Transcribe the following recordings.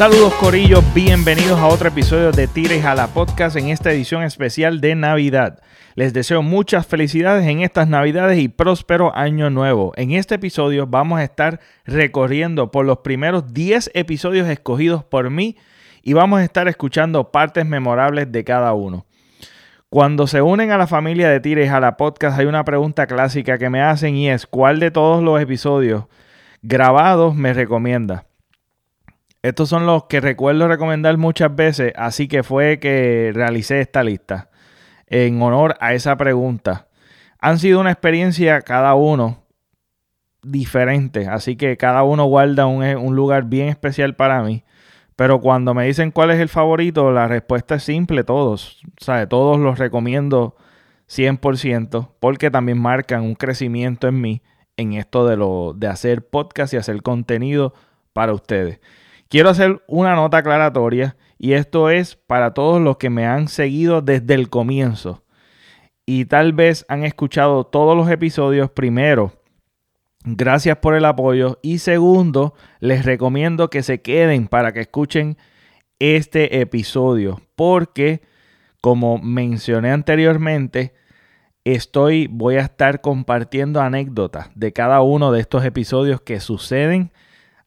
Saludos Corillos, bienvenidos a otro episodio de Tires a la Podcast en esta edición especial de Navidad. Les deseo muchas felicidades en estas Navidades y próspero año nuevo. En este episodio vamos a estar recorriendo por los primeros 10 episodios escogidos por mí y vamos a estar escuchando partes memorables de cada uno. Cuando se unen a la familia de Tires a la Podcast hay una pregunta clásica que me hacen y es ¿cuál de todos los episodios grabados me recomienda? Estos son los que recuerdo recomendar muchas veces, así que fue que realicé esta lista en honor a esa pregunta. Han sido una experiencia cada uno diferente, así que cada uno guarda un, lugar bien especial para mí. Pero cuando me dicen cuál es el favorito, la respuesta es simple, todos. ¿sabe? Todos los recomiendo 100% porque también marcan un crecimiento en mí en esto de, lo, de hacer podcast y hacer contenido para ustedes. Quiero hacer una nota aclaratoria y esto es para todos los que me han seguido desde el comienzo y tal vez han escuchado todos los episodios primero. Gracias por el apoyo y segundo, les recomiendo que se queden para que escuchen este episodio porque como mencioné anteriormente, estoy voy a estar compartiendo anécdotas de cada uno de estos episodios que suceden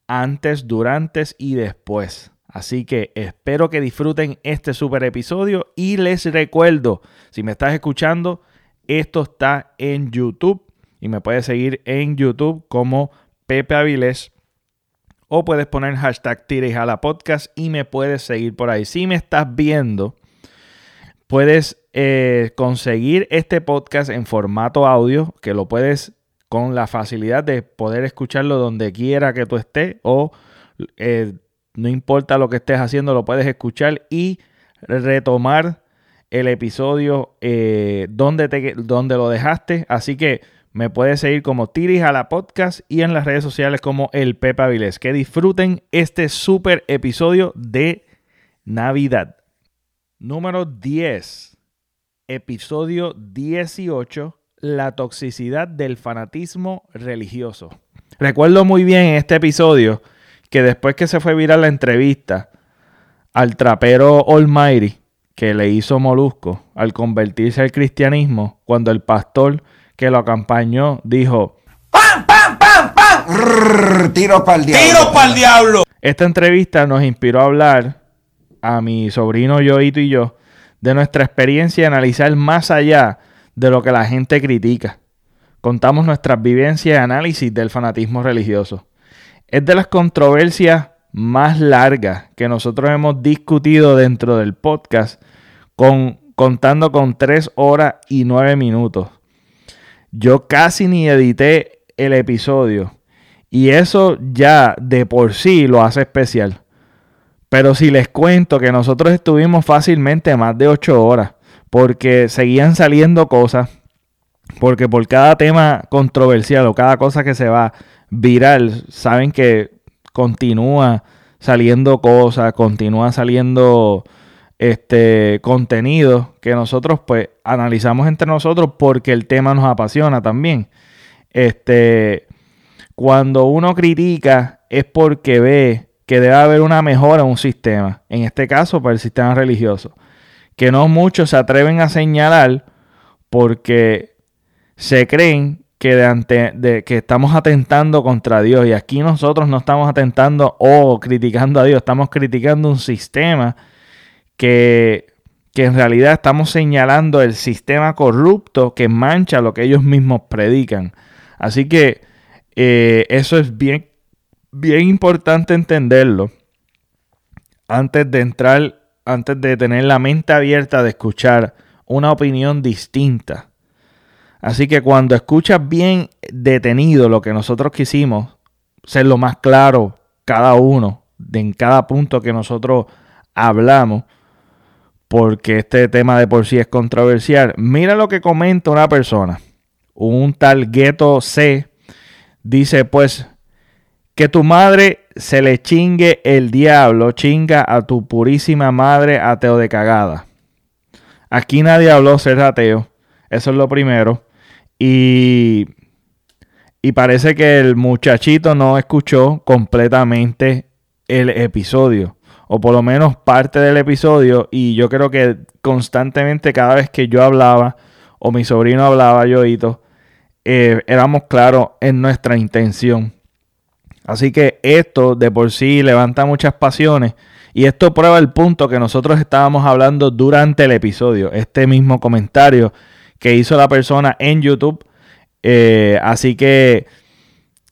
antes, durante y después. Así que espero que disfruten este super episodio y les recuerdo, si me estás escuchando, esto está en YouTube y me puedes seguir en YouTube como Pepe Avilés o puedes poner hashtag tires a la podcast y me puedes seguir por ahí. Si me estás viendo, puedes eh, conseguir este podcast en formato audio que lo puedes con la facilidad de poder escucharlo donde quiera que tú estés o eh, no importa lo que estés haciendo, lo puedes escuchar y retomar el episodio eh, donde, te, donde lo dejaste. Así que me puedes seguir como Tiris a la podcast y en las redes sociales como el Pepa Vilés. Que disfruten este super episodio de Navidad. Número 10. Episodio 18. La toxicidad del fanatismo religioso. Recuerdo muy bien este episodio que después que se fue viral la entrevista al trapero Almighty que le hizo Molusco al convertirse al cristianismo, cuando el pastor que lo acompañó dijo ¡Pam, pam, pam, pam! ¡Tiro para el diablo! ¡Tiro para el diablo! Esta entrevista nos inspiró a hablar a mi sobrino Yoito y yo de nuestra experiencia y analizar más allá de lo que la gente critica. Contamos nuestras vivencias y análisis del fanatismo religioso. Es de las controversias más largas que nosotros hemos discutido dentro del podcast, con, contando con 3 horas y 9 minutos. Yo casi ni edité el episodio y eso ya de por sí lo hace especial. Pero si les cuento que nosotros estuvimos fácilmente más de 8 horas porque seguían saliendo cosas, porque por cada tema controversial o cada cosa que se va viral, saben que continúa saliendo cosas, continúa saliendo este contenido que nosotros pues analizamos entre nosotros porque el tema nos apasiona también. Este cuando uno critica es porque ve que debe haber una mejora en un sistema, en este caso para el sistema religioso, que no muchos se atreven a señalar porque se creen que, estamos atentando contra Dios. Y aquí nosotros no estamos atentando o criticando a Dios, estamos criticando un sistema que, que en realidad estamos señalando el sistema corrupto que mancha lo que ellos mismos predican. Así que eh, eso es bien, bien importante entenderlo antes de entrar, antes de tener la mente abierta de escuchar una opinión distinta Así que cuando escuchas bien detenido lo que nosotros quisimos, ser lo más claro cada uno en cada punto que nosotros hablamos, porque este tema de por sí es controversial. Mira lo que comenta una persona. Un tal Gueto C dice pues que tu madre se le chingue el diablo, chinga a tu purísima madre ateo de cagada. Aquí nadie habló ser ateo. Eso es lo primero. Y, y parece que el muchachito no escuchó completamente el episodio. o por lo menos parte del episodio, y yo creo que constantemente cada vez que yo hablaba, o mi sobrino hablaba, Yoito, eh, éramos claros en nuestra intención. Así que esto de por sí levanta muchas pasiones. Y esto prueba el punto que nosotros estábamos hablando durante el episodio. Este mismo comentario que hizo la persona en YouTube. Eh, así que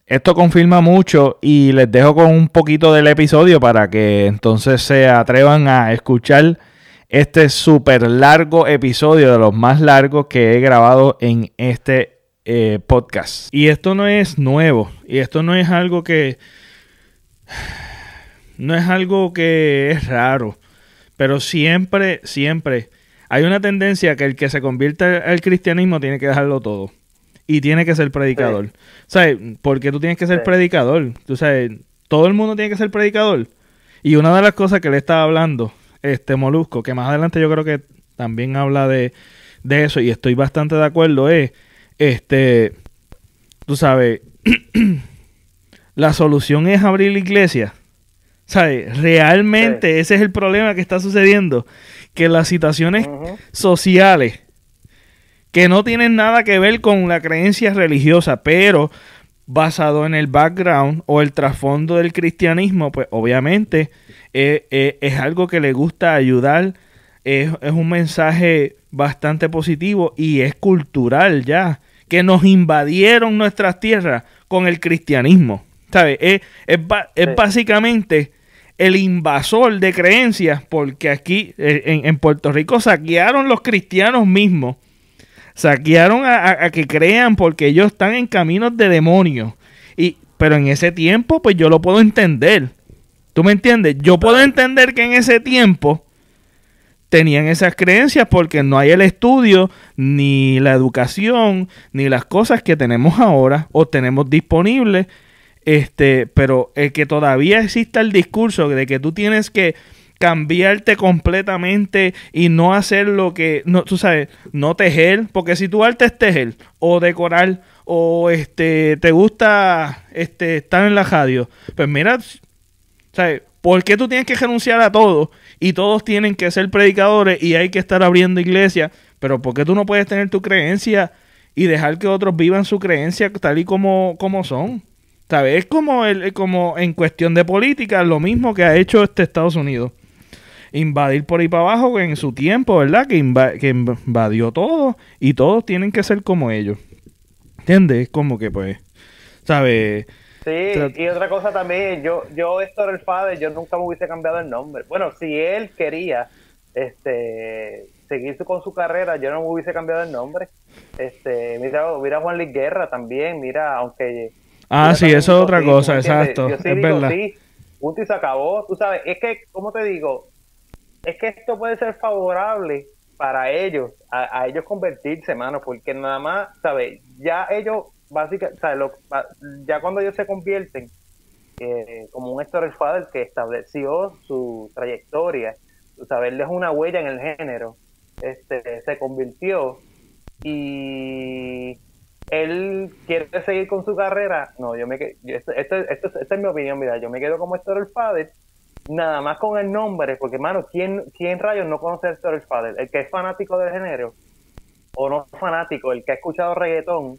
esto confirma mucho y les dejo con un poquito del episodio para que entonces se atrevan a escuchar este súper largo episodio de los más largos que he grabado en este eh, podcast. Y esto no es nuevo. Y esto no es algo que... No es algo que es raro. Pero siempre, siempre hay una tendencia que el que se convierte al cristianismo tiene que dejarlo todo. Y tiene que ser predicador. ¿Sabes? Porque tú tienes que ser predicador. Tú sabes, todo el mundo tiene que ser predicador. Y una de las cosas que le estaba hablando, este Molusco, que más adelante yo creo que también habla de, de eso, y estoy bastante de acuerdo, es este, tú sabes, la solución es abrir la iglesia. ¿Sabes? Realmente ese es el problema que está sucediendo. Que las situaciones sociales que no tienen nada que ver con la creencia religiosa, pero basado en el background o el trasfondo del cristianismo, pues obviamente eh, eh, es algo que le gusta ayudar, es, es, un mensaje bastante positivo y es cultural ya que nos invadieron nuestras tierras con el cristianismo. ¿Sabes? Es, básicamente el invasor de creencias, porque aquí eh, en, Puerto Rico saquearon los cristianos mismos. Saquearon a, que crean porque ellos están en caminos de demonios. Y, pero en ese tiempo, pues yo lo puedo entender. ¿Tú me entiendes? Yo puedo entender que en ese tiempo tenían esas creencias porque no hay el estudio, ni la educación, ni las cosas que tenemos ahora o tenemos disponibles. Este, pero el que todavía exista el discurso de que tú tienes que cambiarte completamente y no hacer lo que, no, tú sabes, no tejer, porque si tu arte tejer o decorar o este te gusta este estar en la radio, pues mira, ¿sabes? ¿Por qué tú tienes que renunciar a todo y todos tienen que ser predicadores y hay que estar abriendo iglesias? Pero ¿por qué tú no puedes tener tu creencia y dejar que otros vivan su creencia tal y como, como son? ¿Sabes? Es como, el, como en cuestión de política, lo mismo que ha hecho este Estados Unidos. Invadir por ahí para abajo en su tiempo, ¿verdad? Que, que invadió todo y todos tienen que ser como ellos. ¿Entiendes? Como que pues, ¿sabes? Sí, y otra cosa también, yo, yo Héctor el Padre, yo nunca me hubiese cambiado el nombre. Bueno, si él quería este seguir con su carrera, yo no me hubiese cambiado el nombre. Este, mira, mira Juan Luis Guerra también, mira, aunque Ah, sí, eso es otra cosa, exacto. Yo sí es verdad. sí, punto y se acabó. Tú sabes, es que, ¿cómo te digo? Es que esto puede ser favorable para ellos, a, a ellos convertirse, hermano, porque nada más, ¿sabes? Ya ellos básicamente, ya cuando ellos se convierten eh, como un story father que estableció su trayectoria, sabes, él una huella en el género, este, se convirtió y él quiere seguir con su carrera, no, yo me quedo, esta es mi opinión, mira, yo me quedo como Story Father, nada más con el nombre, porque hermano, ¿quién, quién rayos no conoce a Story Father? El que es fanático del género, o no fanático, el que ha escuchado reggaetón,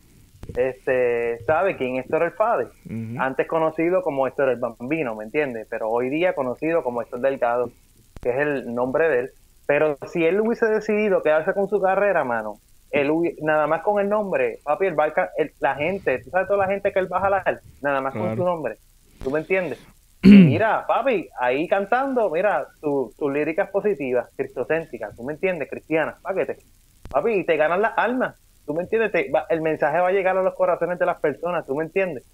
este, sabe quién es Héctor el Padre. Antes conocido como Héctor el Bambino, ¿me entiendes? Pero hoy día conocido como Héctor Delgado, que es el nombre de él. Pero si él hubiese decidido quedarse con su carrera, mano, él nada más con el nombre, papi, el, la gente, tú sabes toda la gente que él va a jalar, nada más con su nombre. ¿Tú me entiendes? mira, papi, ahí cantando, mira, tus tu líricas positivas, cristocéntricas, ¿tú me entiendes? Cristianas, paquete. Papi, y te ganan las almas ¿Tú me entiendes? el mensaje va a llegar a los corazones de las personas, ¿tú me entiendes?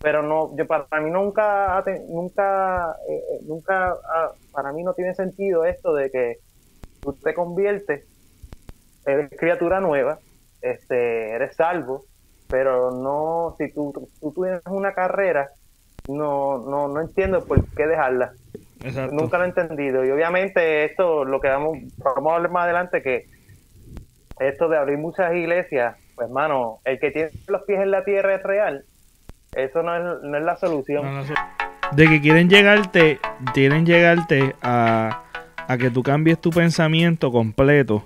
Pero no, yo para mí nunca, nunca, eh, eh, nunca, ah, para mí no tiene sentido esto de que tú te conviertes, eres criatura nueva, este, eres salvo, pero no, si tú, tú, tienes una carrera, no, no, no entiendo por qué dejarla. Nunca lo he entendido. Y obviamente esto, lo que vamos, vamos a hablar más adelante, que esto de abrir muchas iglesias, pues hermano, el que tiene los pies en la tierra es real. Eso no es, no es la solución. de que quieren llegarte, quieren llegarte a, a que tú cambies tu pensamiento completo.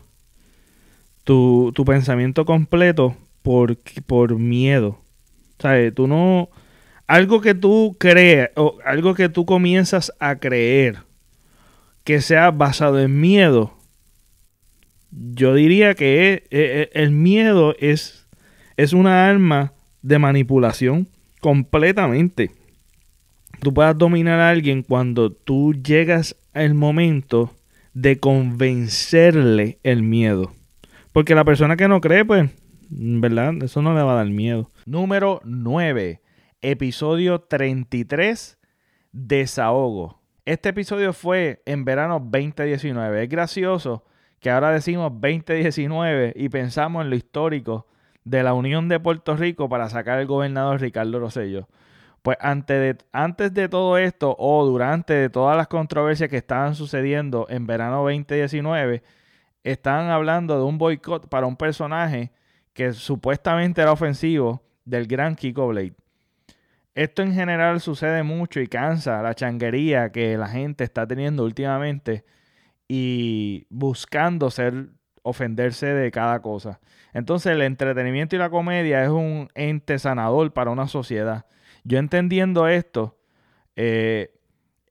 Tu, tu pensamiento completo por, por miedo. ¿Sabes? Tú no. Algo que tú crees, o algo que tú comienzas a creer que sea basado en miedo, yo diría que el miedo es, es una arma de manipulación completamente. Tú puedes dominar a alguien cuando tú llegas al momento de convencerle el miedo. Porque la persona que no cree, pues, ¿verdad? Eso no le va a dar miedo. Número 9. Episodio 33. Desahogo. Este episodio fue en verano 2019. Es gracioso que ahora decimos 2019 y pensamos en lo histórico de la Unión de Puerto Rico para sacar al gobernador Ricardo Rosello. Pues antes de, antes de todo esto o durante de todas las controversias que estaban sucediendo en verano 2019, estaban hablando de un boicot para un personaje que supuestamente era ofensivo del gran Kiko Blade. Esto en general sucede mucho y cansa la changuería que la gente está teniendo últimamente y buscando ser ofenderse de cada cosa. Entonces el entretenimiento y la comedia es un ente sanador para una sociedad. Yo entendiendo esto, eh,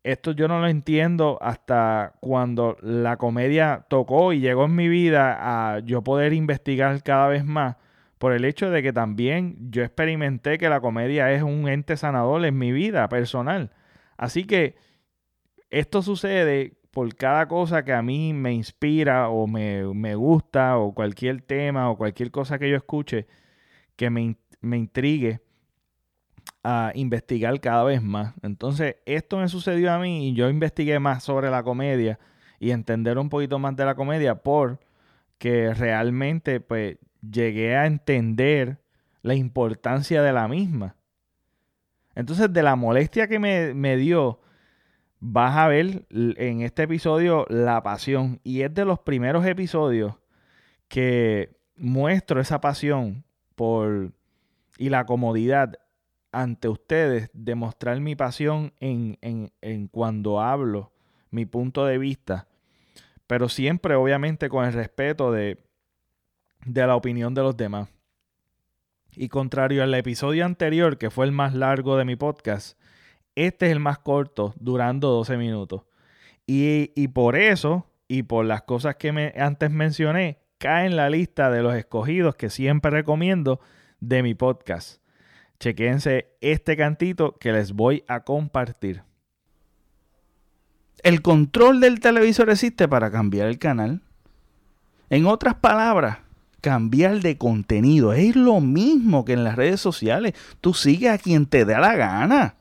esto yo no lo entiendo hasta cuando la comedia tocó y llegó en mi vida a yo poder investigar cada vez más por el hecho de que también yo experimenté que la comedia es un ente sanador en mi vida personal. Así que esto sucede por cada cosa que a mí me inspira o me, gusta o cualquier tema o cualquier cosa que yo escuche que me, me intrigue a investigar cada vez más. Entonces, esto me sucedió a mí y yo investigué más sobre la comedia y entender un poquito más de la comedia porque realmente pues llegué a entender la importancia de la misma. Entonces, de la molestia que me, dio, vas a ver en este episodio la pasión. Y es de los primeros episodios que muestro esa pasión por y la comodidad ante ustedes de mostrar mi pasión en, en, en cuando hablo, mi punto de vista. Pero siempre, obviamente, con el respeto de de la opinión de los demás. Y contrario al episodio anterior, que fue el más largo de mi podcast, este es el más corto, durando 12 minutos. Y, por eso, y por las cosas que antes mencioné, cae en la lista de los escogidos que siempre recomiendo de mi podcast. Chequense este cantito que les voy a compartir. El control del televisor existe para cambiar el canal. En otras palabras, cambiar de contenido. Es lo mismo que en las redes sociales. Tú sigues a quien te da la gana.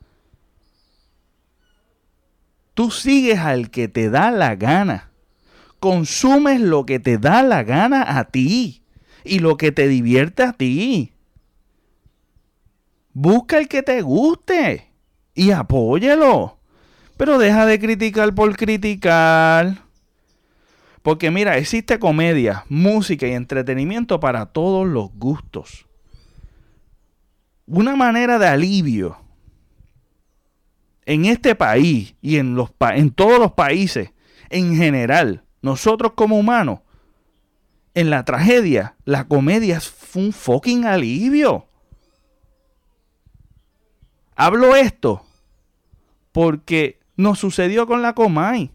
Tú sigues al que te da la gana. Consumes lo que te da la gana a ti y lo que te divierte a ti. Busca el que te guste y apóyalo. Pero deja de criticar por criticar. Porque mira, existe comedia, música y entretenimiento para todos los gustos. Una manera de alivio en este país y en, los, en todos los países en general, nosotros como humanos, en la tragedia, la comedia es un fucking alivio. Hablo esto porque nos sucedió con la Comay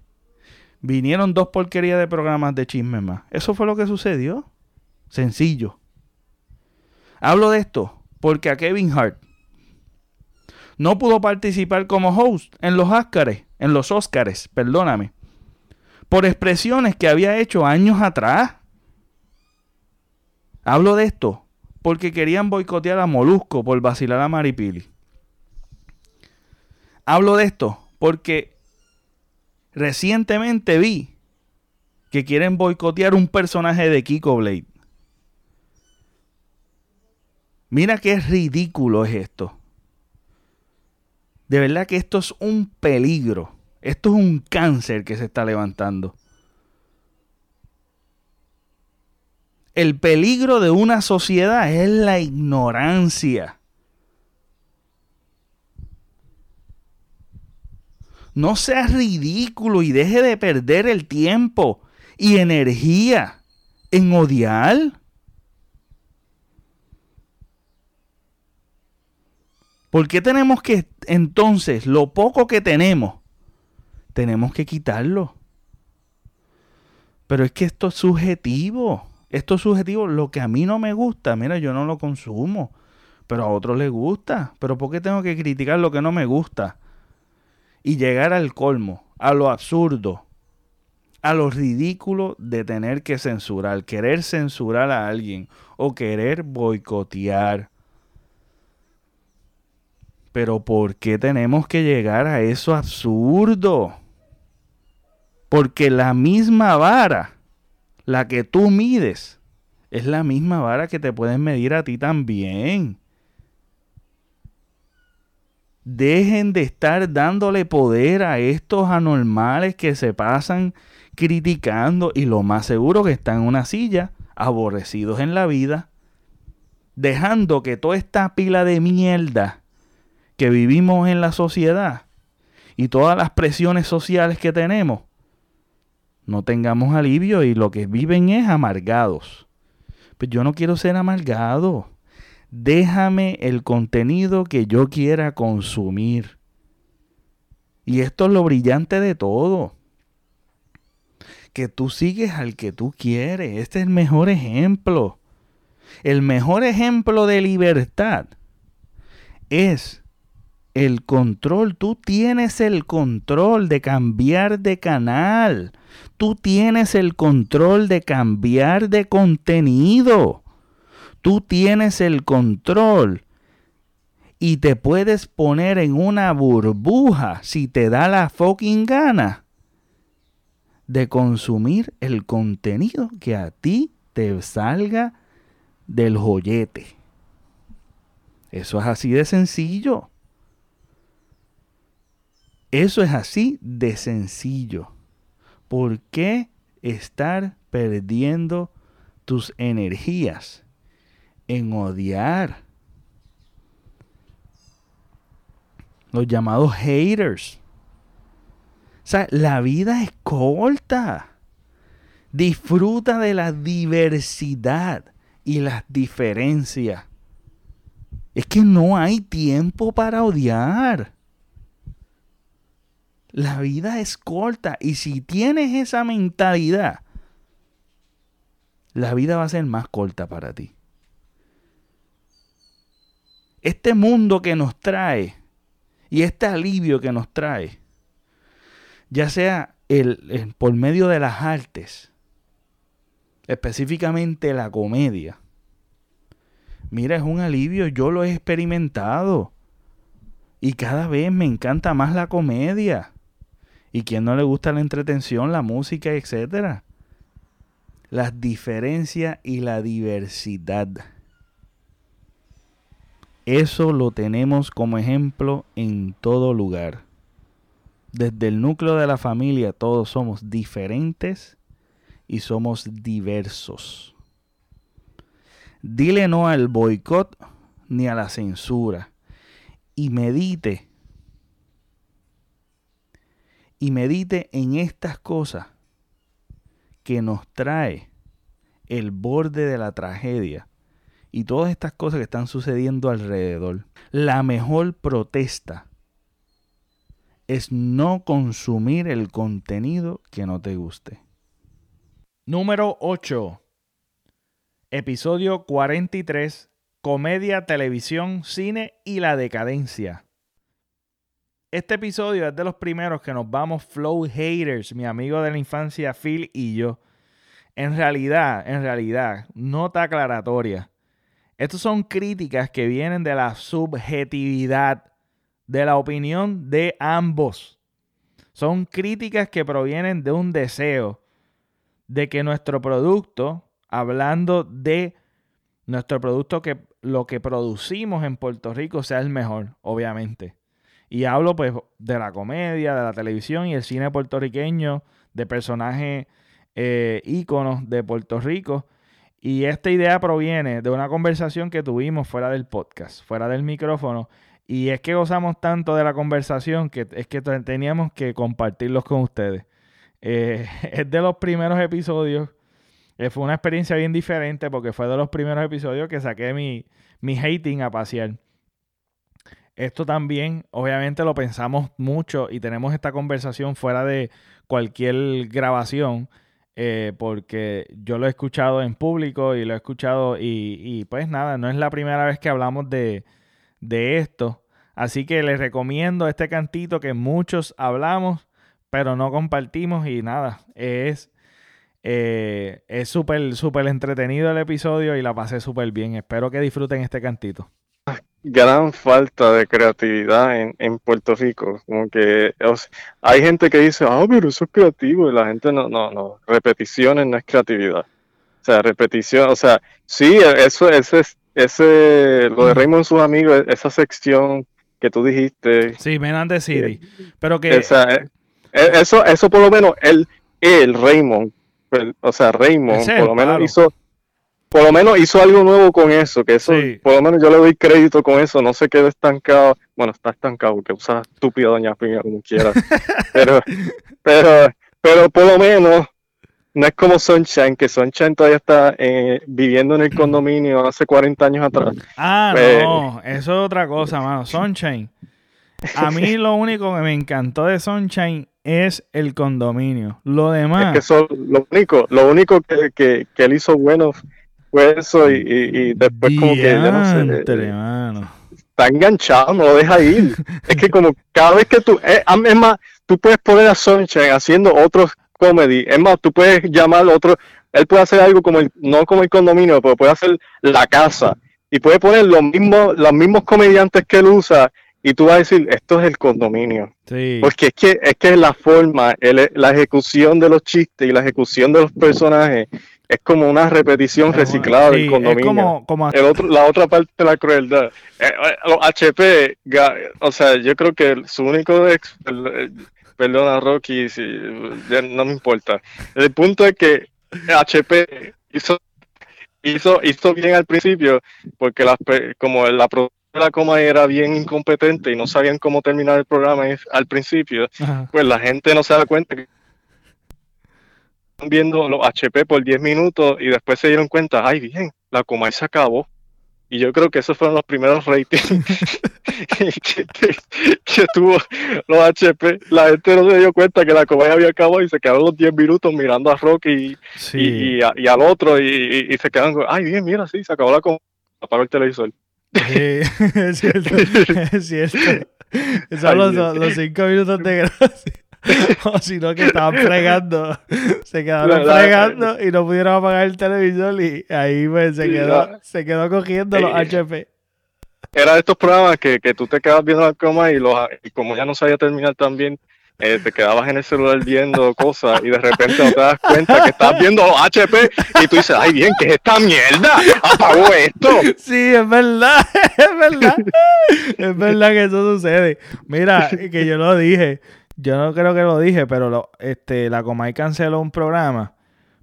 vinieron dos porquerías de programas de chisme más. Eso fue lo que sucedió. Sencillo. Hablo de esto porque a Kevin Hart no pudo participar como host en los Oscars, en los Oscars, perdóname, por expresiones que había hecho años atrás. Hablo de esto porque querían boicotear a Molusco por vacilar a Maripili. Hablo de esto porque Recientemente vi que quieren boicotear un personaje de Kiko Blade. Mira qué ridículo es esto. De verdad que esto es un peligro. Esto es un cáncer que se está levantando. El peligro de una sociedad es la ignorancia. No seas ridículo y deje de perder el tiempo y energía en odiar. ¿Por qué tenemos que entonces lo poco que tenemos, tenemos que quitarlo? Pero es que esto es subjetivo. Esto es subjetivo. Lo que a mí no me gusta, mira, yo no lo consumo. Pero a otros les gusta. Pero ¿por qué tengo que criticar lo que no me gusta? Y llegar al colmo, a lo absurdo, a lo ridículo de tener que censurar, querer censurar a alguien o querer boicotear pero ¿por qué tenemos que llegar a eso absurdo? Porque la misma vara, la que tú mides, es la misma vara que te pueden medir a ti también. Dejen de estar dándole poder a estos anormales que se pasan criticando y lo más seguro que están en una silla, aborrecidos en la vida, dejando que toda esta pila de mierda que vivimos en la sociedad y todas las presiones sociales que tenemos, no tengamos alivio y lo que viven es amargados. Pues yo no quiero ser amargado. Déjame el contenido que yo quiera consumir. Y esto es lo brillante de todo. Que tú sigues al que tú quieres. Este es el mejor ejemplo. El mejor ejemplo de libertad es el control, tú tienes el control de cambiar de canal, tú tienes el control de cambiar de contenido, tú tienes el control y te puedes poner en una burbuja si te da la fucking gana de consumir el contenido que a ti te salga del joyete. Eso es así de sencillo. Eso es así de sencillo. ¿Por qué estar perdiendo tus energías en odiar? Los llamados haters. O sea, la vida es corta. Disfruta de la diversidad y las diferencias. Es que no hay tiempo para odiar. La vida es corta y si tienes esa mentalidad, la vida va a ser más corta para ti. Este mundo que nos trae y este alivio que nos trae, ya sea el, por medio de las artes, específicamente la comedia, mira, es un alivio, yo lo he experimentado y cada vez me encanta más la comedia. ¿Y quién no le gusta la entretención, la música, etcétera? Las diferencias y la diversidad. Eso lo tenemos como ejemplo en todo lugar. Desde el núcleo de la familia todos somos diferentes y somos diversos. Dile no al boicot ni a la censura y medite y medite en estas cosas que nos trae el borde de la tragedia y todas estas cosas que están sucediendo alrededor. La mejor protesta es no consumir el contenido que no te guste. Número 8. Episodio 43. Comedia, televisión, cine y la decadencia. Este episodio es de los primeros que nos vamos flow haters, mi amigo de la infancia Phil y yo. En realidad, en realidad, nota aclaratoria. Estos son críticas que vienen de la subjetividad de la opinión de ambos. Son críticas que provienen de un deseo de que nuestro producto, hablando de nuestro producto que lo que producimos en Puerto Rico sea el mejor, obviamente. Y hablo pues de la comedia, de la televisión y el cine puertorriqueño, de personajes eh, íconos de Puerto Rico. Y esta idea proviene de una conversación que tuvimos fuera del podcast, fuera del micrófono, Y es que gozamos tanto de la conversación que es que teníamos que compartirlos con ustedes. Eh, es de los primeros episodios. Eh, fue una experiencia bien diferente porque fue de los primeros episodios que saqué mi, mi hating a pasear. Esto también, obviamente, lo pensamos mucho y tenemos esta conversación fuera de cualquier grabación. Eh, porque yo lo he escuchado en público y lo he escuchado y, pues nada, no es la primera vez que hablamos de, de esto. Así que les recomiendo este cantito que muchos hablamos, pero no compartimos y nada, es eh, es súper, súper entretenido el episodio y la pasé súper bien. Espero que disfruten este cantito. Gran falta de creatividad en, en Puerto Rico. Como que hay gente que dice, ah, pero eso es creativo. Y la gente no, no, no. Repeticiones no es creatividad. O sea, repetición, o sea, sí, eso, ese, ese, lo de Raymond y sus amigos, esa sección que tú dijiste. Sí, Menande City. Pero que. O sea, eh, eso, eso por lo menos, él, el Raymond, o sea, Raymond, por lo menos hizo. Por lo menos hizo algo nuevo con eso, que eso, por lo menos yo le doy crédito con eso, no se quedó estancado, bueno, está estancado, porque usa estúpida Doña Piña como quiera, pero, pero, pero por lo menos no es como Sunshine, que Sunshine todavía está eh, viviendo en el condominio hace 40 años atrás. Ah, pues, no, eso es otra cosa, mano. Sunshine. A mí lo único que me encantó de Sunshine es el condominio. Lo demás. Es que lo único, lo único que, que, él hizo bueno fue eso y, después como que ya no sé. Eh, está enganchado, no lo deja ir. es que como cada vez que tú, eh, es más, tú puedes poner a Sunshine haciendo otros comedy. Es más, tú puedes llamar otro, él puede hacer algo como el, no como el condominio, pero puede hacer la casa. Y puede poner los mismos, los mismos comediantes que él usa y tú vas a decir, esto es el condominio. Porque es que es que la forma, la ejecución de los chistes y la ejecución de los personajes es como una repetición reciclada del condominio. El otro, la otra parte de la crueldad. Eh, eh, los HP, o sea, yo creo que su único ex, perdona Rocky, si, no me importa. El punto es que HP hizo, hizo, hizo bien al principio, porque las, como la la coma era bien incompetente y no sabían cómo terminar el programa al principio, pues la gente no se da cuenta que viendo los HP por 10 minutos y después se dieron cuenta, ay bien, la coma se acabó. Y yo creo que esos fueron los primeros ratings que, tuvo los HP. La gente no se dio cuenta que la comedia había acabado y se quedaron los 10 minutos mirando a Rocky y, y, al otro y, se quedan, ay, bien, mira, sí, se acabó la comedia. Apagó el televisor. Sí, es cierto, es cierto. Son los, los cinco minutos de gracia. o sino que estaban fregando. Se quedaron fregando y no pudieron apagar el televisor y ahí pues, se quedó, se quedó cogiendo los HP. Era de estos programas que, que tú te quedas viendo la coma y, los, y como ya no sabía terminar también, eh, te quedabas en el celular viendo cosas y de repente no te das cuenta que estás viendo HP y tú dices, ay bien, ¿qué es esta mierda? Apago esto. Sí, es verdad, es verdad. Es verdad que eso sucede. Mira, que yo lo dije. Yo no creo que lo dije, pero lo, este, la Comay canceló un programa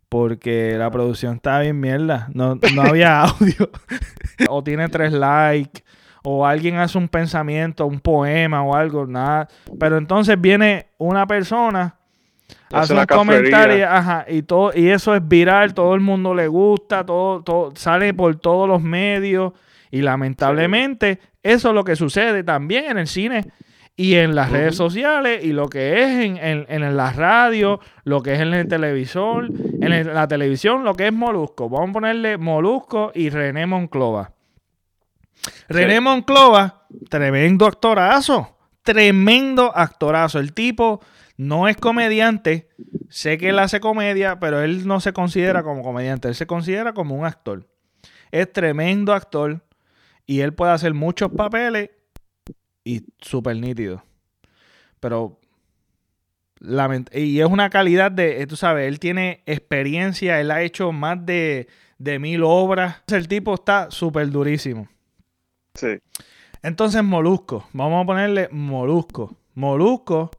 porque la producción estaba bien mierda. No, no había audio. o tiene tres likes. O alguien hace un pensamiento, un poema o algo, nada. Pero entonces viene una persona, hace un comentario, ajá, y todo, y eso es viral, todo el mundo le gusta, todo, todo, sale por todos los medios. Y lamentablemente, eso es lo que sucede también en el cine y en las redes sociales y lo que es en, en, la radio, lo que es en el televisor, en la televisión, lo que es Molusco. Vamos a ponerle Molusco y René Monclova. René Monclova, tremendo actorazo, tremendo actorazo. El tipo no es comediante, sé que él hace comedia, pero él no se considera como comediante, él se considera como un actor. Es tremendo actor y él puede hacer muchos papeles y súper nítido. Pero. Y es una calidad de. Eh, tú sabes, él tiene experiencia, él ha hecho más de, de mil obras. El tipo está súper durísimo. Sí. Entonces, Molusco. Vamos a ponerle Molusco. Molusco,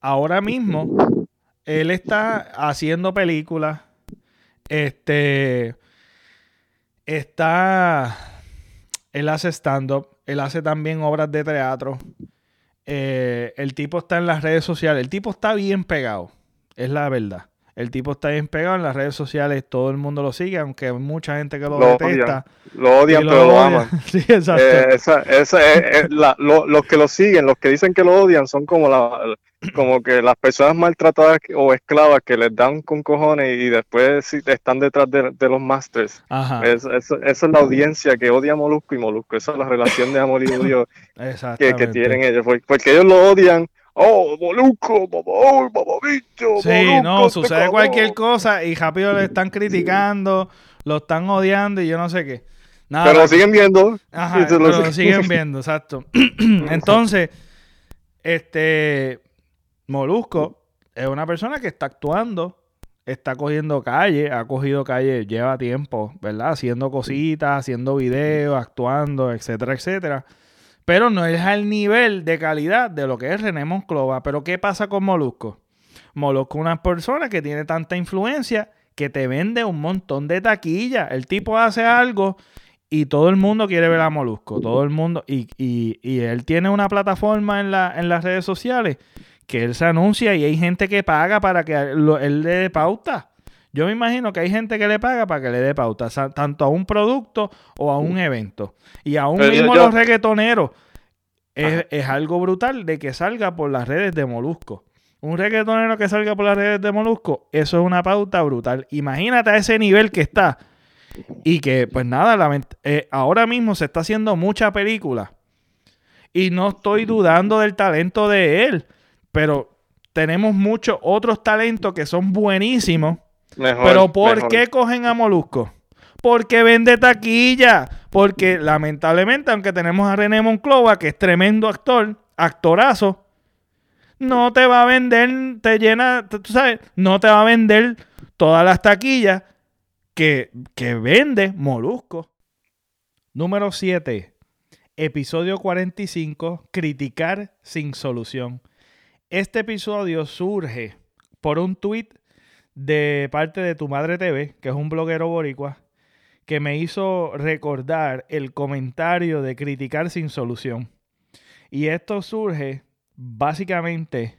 ahora mismo, él está haciendo películas. Este. Está Él hace stand-up, él hace también obras de teatro. Eh, el tipo está en las redes sociales. El tipo está bien pegado. Es la verdad. El tipo está bien pegado en las redes sociales, todo el mundo lo sigue, aunque hay mucha gente que lo, detesta. Lo odian, pero lo, aman. sí, exacto. Eh, los que lo siguen, los que dicen que lo odian, son como la, como que las personas maltratadas o esclavas que les dan con cojones y después están detrás de, los masters. esa es la audiencia que odia a Molusco y Molusco. Esa es la relación de amor y odio que, que, tienen ellos. Porque ellos lo odian oh, Molusco, mamá, mamá, bicho. Sí, no, sucede cualquier cosa y rápido le están criticando, lo están odiando y yo no sé qué. pero lo siguen viendo. Ajá, pero lo siguen viendo, exacto. Entonces, este Molusco es una persona que está actuando, está cogiendo calle, ha cogido calle, lleva tiempo, ¿verdad? Haciendo cositas, haciendo videos, actuando, etcétera, etcétera pero no es al nivel de calidad de lo que es René Monclova. Pero ¿qué pasa con Molusco? Molusco es una persona que tiene tanta influencia que te vende un montón de taquilla. El tipo hace algo y todo el mundo quiere ver a Molusco. Todo el mundo. Y, y, él tiene una plataforma en, la, en las redes sociales que él se anuncia y hay gente que paga para que él le dé pauta. Yo me imagino que hay gente que le paga para que le dé pauta, tanto a un producto o a un evento. Y aún mismo los reggaetoneros. Es, algo brutal de que salga por las redes de Molusco. Un reggaetonero que salga por las redes de Molusco, eso es una pauta brutal. Imagínate a ese nivel que está. Y que, pues nada, eh, ahora mismo se está haciendo mucha película. Y no estoy dudando del talento de él. Pero tenemos muchos otros talentos que son buenísimos pero ¿por qué cogen a Molusco? Porque vende taquilla. Porque lamentablemente, aunque tenemos a René Monclova, que es tremendo actor, actorazo, no te va a vender, te llena, tú sabes, no te va a vender todas las taquillas que, que vende Molusco. Número 7. Episodio 45. Criticar sin solución. Este episodio surge por un tuit de parte de Tu Madre TV, que es un bloguero boricua, que me hizo recordar el comentario de criticar sin solución. Y esto surge básicamente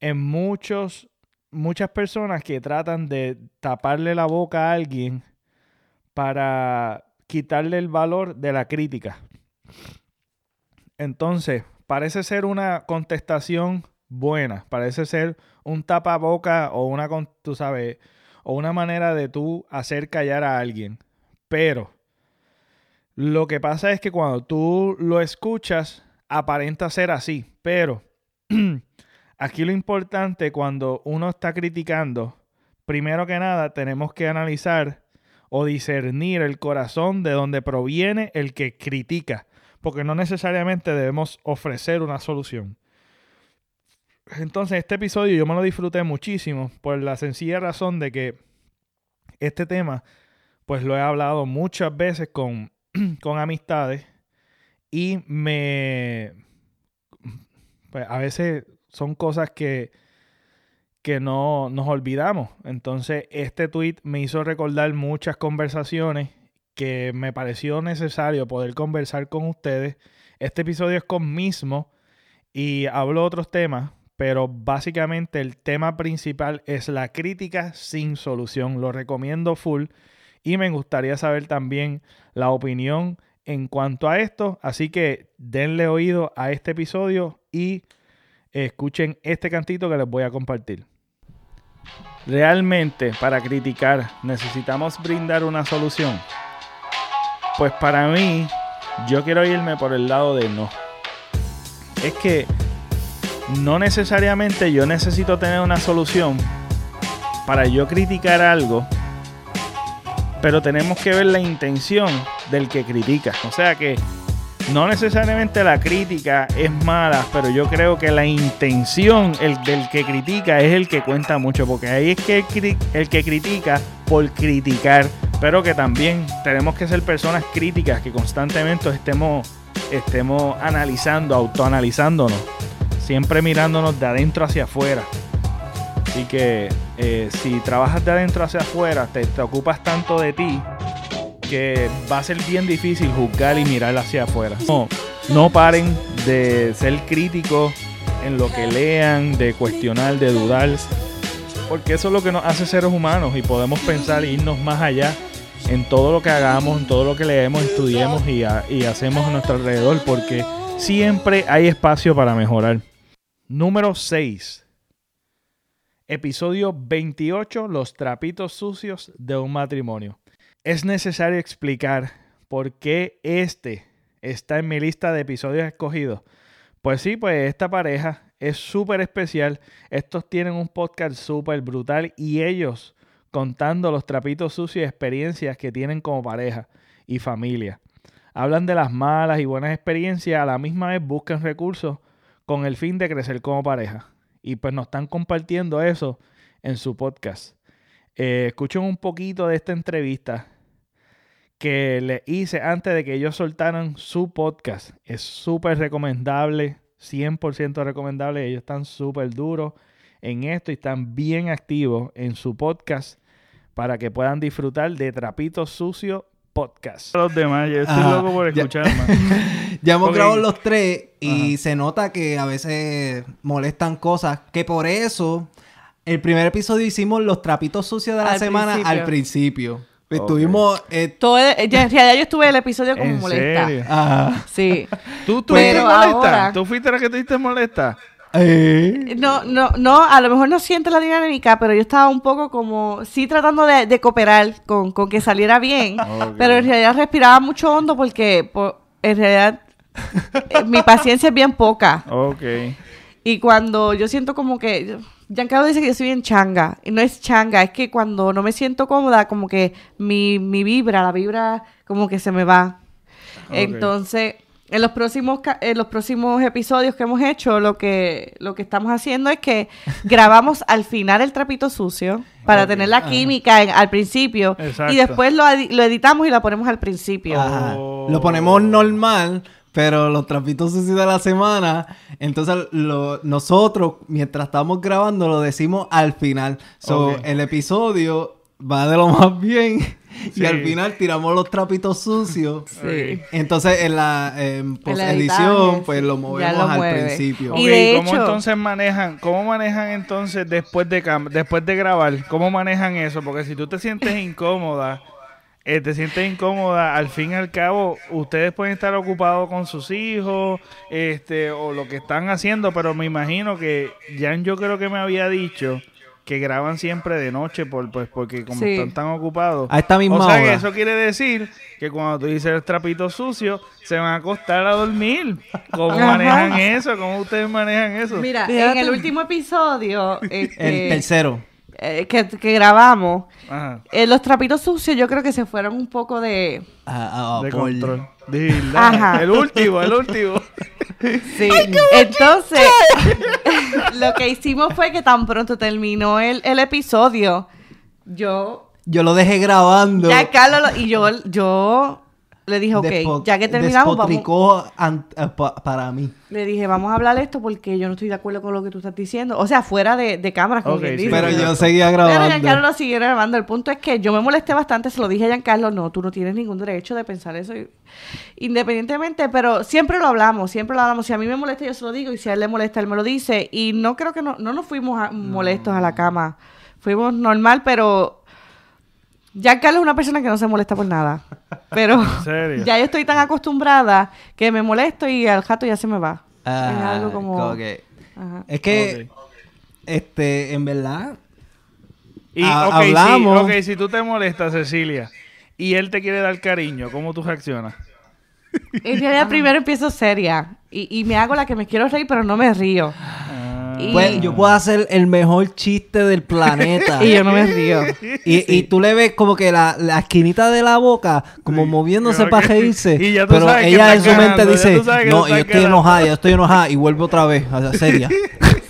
en muchos, muchas personas que tratan de taparle la boca a alguien para quitarle el valor de la crítica. Entonces, parece ser una contestación buena. Parece ser un tapaboca o una, tú sabes, o una manera de tú hacer callar a alguien. Pero lo que pasa es que cuando tú lo escuchas, aparenta ser así. Pero aquí lo importante cuando uno está criticando, primero que nada tenemos que analizar o discernir el corazón de donde proviene el que critica, porque no necesariamente debemos ofrecer una solución. Entonces, este episodio yo me lo disfruté muchísimo por la sencilla razón de que este tema, pues lo he hablado muchas veces con, con amistades y me... Pues a veces son cosas que, que no nos olvidamos. Entonces, este tweet me hizo recordar muchas conversaciones que me pareció necesario poder conversar con ustedes. Este episodio es con mismo y hablo otros temas, pero básicamente el tema principal es la crítica sin solución. Lo recomiendo full y me gustaría saber también la opinión en cuanto a esto. Así que denle oído a este episodio y escuchen este cantito que les voy a compartir. Realmente para criticar necesitamos brindar una solución. Pues para mí, yo quiero irme por el lado de no. Es que no necesariamente yo necesito tener una solución para yo criticar algo, pero tenemos que ver la intención del que critica. O sea que no necesariamente la crítica es mala, pero yo creo que la intención el, del que critica es el que cuenta mucho, porque ahí es que el, que critica por criticar, pero que también tenemos que ser personas críticas, que constantemente estemos, estemos analizando, autoanalizándonos siempre mirándonos de adentro hacia afuera. Así que eh, si trabajas de adentro hacia afuera, te, ocupas tanto de ti, que va a ser bien difícil juzgar y mirar hacia afuera. No, no paren de ser críticos en lo que lean, de cuestionar, de dudar, porque eso es lo que nos hace seres humanos y podemos pensar e irnos más allá en todo lo que hagamos, en todo lo que leemos, estudiemos y hacemos a nuestro alrededor, porque siempre hay espacio para mejorar. Número 6. Episodio 28, los trapitos sucios de un matrimonio. Es necesario explicar por qué este está en mi lista de episodios escogidos. Pues sí, pues esta pareja es súper especial. Estos tienen un podcast súper brutal y ellos contando los trapitos sucios y experiencias que tienen como pareja y familia. Hablan de las malas y buenas experiencias, a la misma vez buscan recursos con el fin de crecer como pareja. Y pues nos están compartiendo eso en su podcast. Eh, escuchen un poquito de esta entrevista que le hice antes de que ellos soltaran su podcast. Es súper recomendable, 100% recomendable. Ellos están súper duros en esto y están bien activos en su podcast para que puedan disfrutar de Trapito Sucio Podcast. Los demás, yo estoy loco por escuchar ya, ya hemos grabado los tres y se nota que a veces molestan cosas que por eso el primer episodio hicimos los trapitos sucios de la semana al principio. Estuvimos. Eh, Todo, en realidad yo estuve en el episodio como molesta. Ah. Sí. ¿Tú, tú molesta? ¿Tú fuiste la que te diste molesta? Eh. No, no, no, a lo mejor no siento la dinámica, pero yo estaba un poco como, sí tratando de, cooperar con, que saliera bien, pero en realidad respiraba mucho hondo porque en realidad eh, mi paciencia es bien poca. Ok. Y cuando yo siento como que, Giancarlo dice que yo soy bien changa, y no es changa, es que cuando no me siento cómoda, como que mi, mi vibra, la vibra como que se me va. Entonces en los próximos en los próximos episodios que hemos hecho lo que lo que estamos haciendo es que grabamos al final el trapito sucio para tener la química al principio y después lo, editamos y lo ponemos al principio. Lo ponemos normal pero los trapitos sucios de la semana entonces nosotros mientras estamos grabando lo decimos al final. So el episodio va de lo más bien y al final tiramos los trapitos sucios. Sí. Entonces en la edición pues lo movemos al principio. y ¿cómo entonces manejan, cómo manejan entonces después de después de grabar? ¿Cómo manejan eso? Porque si tú te sientes incómoda, eh, te sientes incómoda, al fin y al cabo, ustedes pueden estar ocupados con sus hijos, este, o lo que están haciendo, pero me imagino que Jan yo creo que me había dicho que graban siempre de noche por, pues porque como están tan ocupados. A esta misma o sea que eso quiere decir que cuando tú dices el trapito sucio, se van a acostar a dormir. ¿Cómo manejan eso? ¿Cómo ustedes manejan eso? Mira, en el último episodio... Este, el tercero. Eh, que, grabamos, eh, los trapitos sucios yo creo que se fueron un poco de... Ah, ah, de control. El último, el último. Sí. Entonces, lo que hicimos fue que tan pronto terminó el, el episodio, yo... Yo lo dejé grabando. Ya Carlos y yo, yo le dije, ok, ya que terminamos, vamos... Eh, para mí. Le dije, vamos a hablar de esto porque yo no estoy de acuerdo con lo que tú estás diciendo. O sea, fuera de, de cámara, como Pero yo seguía grabando. Pero Giancarlo lo siguió grabando. El punto es que yo me molesté bastante, se lo dije a Giancarlo, no, tú no tienes ningún derecho de pensar eso. Independientemente, pero siempre lo hablamos, siempre lo hablamos. Si a mí me molesta, yo se lo digo, y si a él le molesta, él me lo dice. Y no creo que no, no nos fuimos molestos a la cama. Fuimos normal, pero ya Carlos es una persona que no se molesta por nada. Pero ya yo estoy tan acostumbrada que me molesto y al jato ya se me va. es ah, algo como... Es que, este, en verdad... Y, hablamos... ok, si tú te molestas, Cecilia, y él te quiere dar cariño, ¿cómo tú reaccionas? En realidad primero empiezo seria y, y me hago la que me quiero reír, pero no me río. Pues yo puedo hacer el mejor chiste del planeta. y yo no me río. Y, y tú le ves como que la, la esquinita de la boca, como moviéndose para reírse. pero ella en su mente dice, no, yo estoy enojada, yo estoy enojada. Y vuelve otra vez, a seria.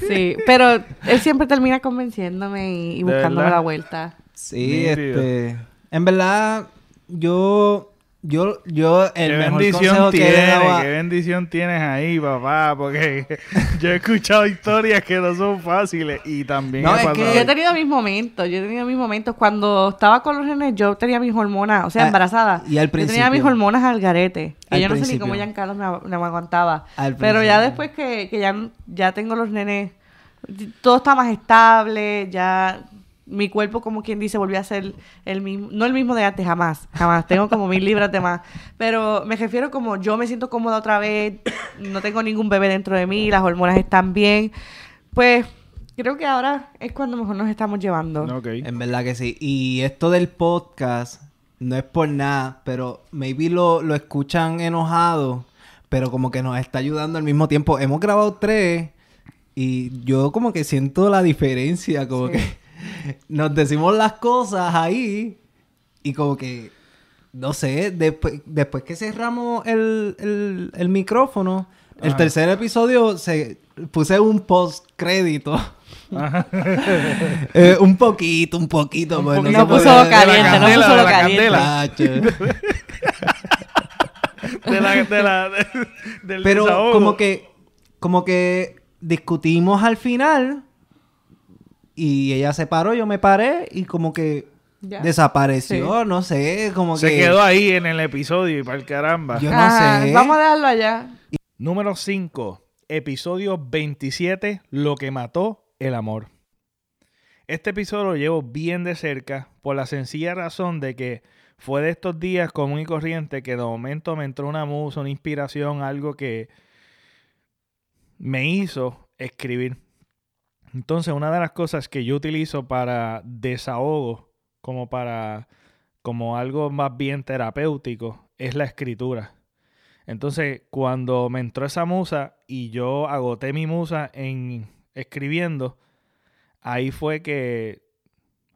Sí, pero él siempre termina convenciéndome y, buscándome la vuelta. Sí, este... En verdad, yo yo, yo, el ¿Qué mejor bendición consejo que tienes, le daba- qué bendición tienes ahí, papá, porque yo he escuchado historias que no son fáciles y también No, he es pasado- que- Yo he tenido mis momentos, yo he tenido mis momentos. Cuando estaba con los nenes, yo tenía mis hormonas, o sea, Ah, embarazada. y al Yo tenía principio. mis hormonas al garete. Y yo no sé ni principio. cómo Giancarlo me, me aguantaba. Al Pero ya principio. después que, que ya, ya tengo los nenes, todo está más estable, ya mi cuerpo, como quien dice, volvió a ser el mismo, no el mismo de antes, jamás, jamás. Tengo como mil libras de más. Pero me refiero como yo me siento cómoda otra vez, no tengo ningún bebé dentro de mí, las hormonas están bien. Pues creo que ahora es cuando mejor nos estamos llevando. Ok. En verdad que sí. Y esto del podcast no es por nada, pero maybe lo, lo escuchan enojado, pero como que nos está ayudando al mismo tiempo. Hemos grabado tres y yo como que siento la diferencia, como que nos decimos las cosas ahí y como que, no sé, después, después que cerramos el, el, el micrófono, el Ajá. tercer episodio se puse un post crédito. Eh, un poquito, un poquito. pues, poquito. No puso caliente, no candela, puso lo caliente. De la, de la, de- del Pero desahogo. como que, como que discutimos al final y ella se paró, yo me paré y como que Ya. desapareció, no sé, como se que quedó ahí en el episodio y para el caramba. Yo no Ajá, sé. Vamos a dejarlo allá. Número 5. Episodio 27. Lo que mató el amor. Este episodio lo llevo bien de cerca por la sencilla razón de que fue de estos días común y corriente que de momento me entró una musa, una inspiración, algo que me hizo escribir. Entonces, una de las cosas que yo utilizo para desahogo, como para como algo más bien terapéutico, es la escritura. Entonces, cuando me entró esa musa y yo agoté mi musa en escribiendo, ahí fue que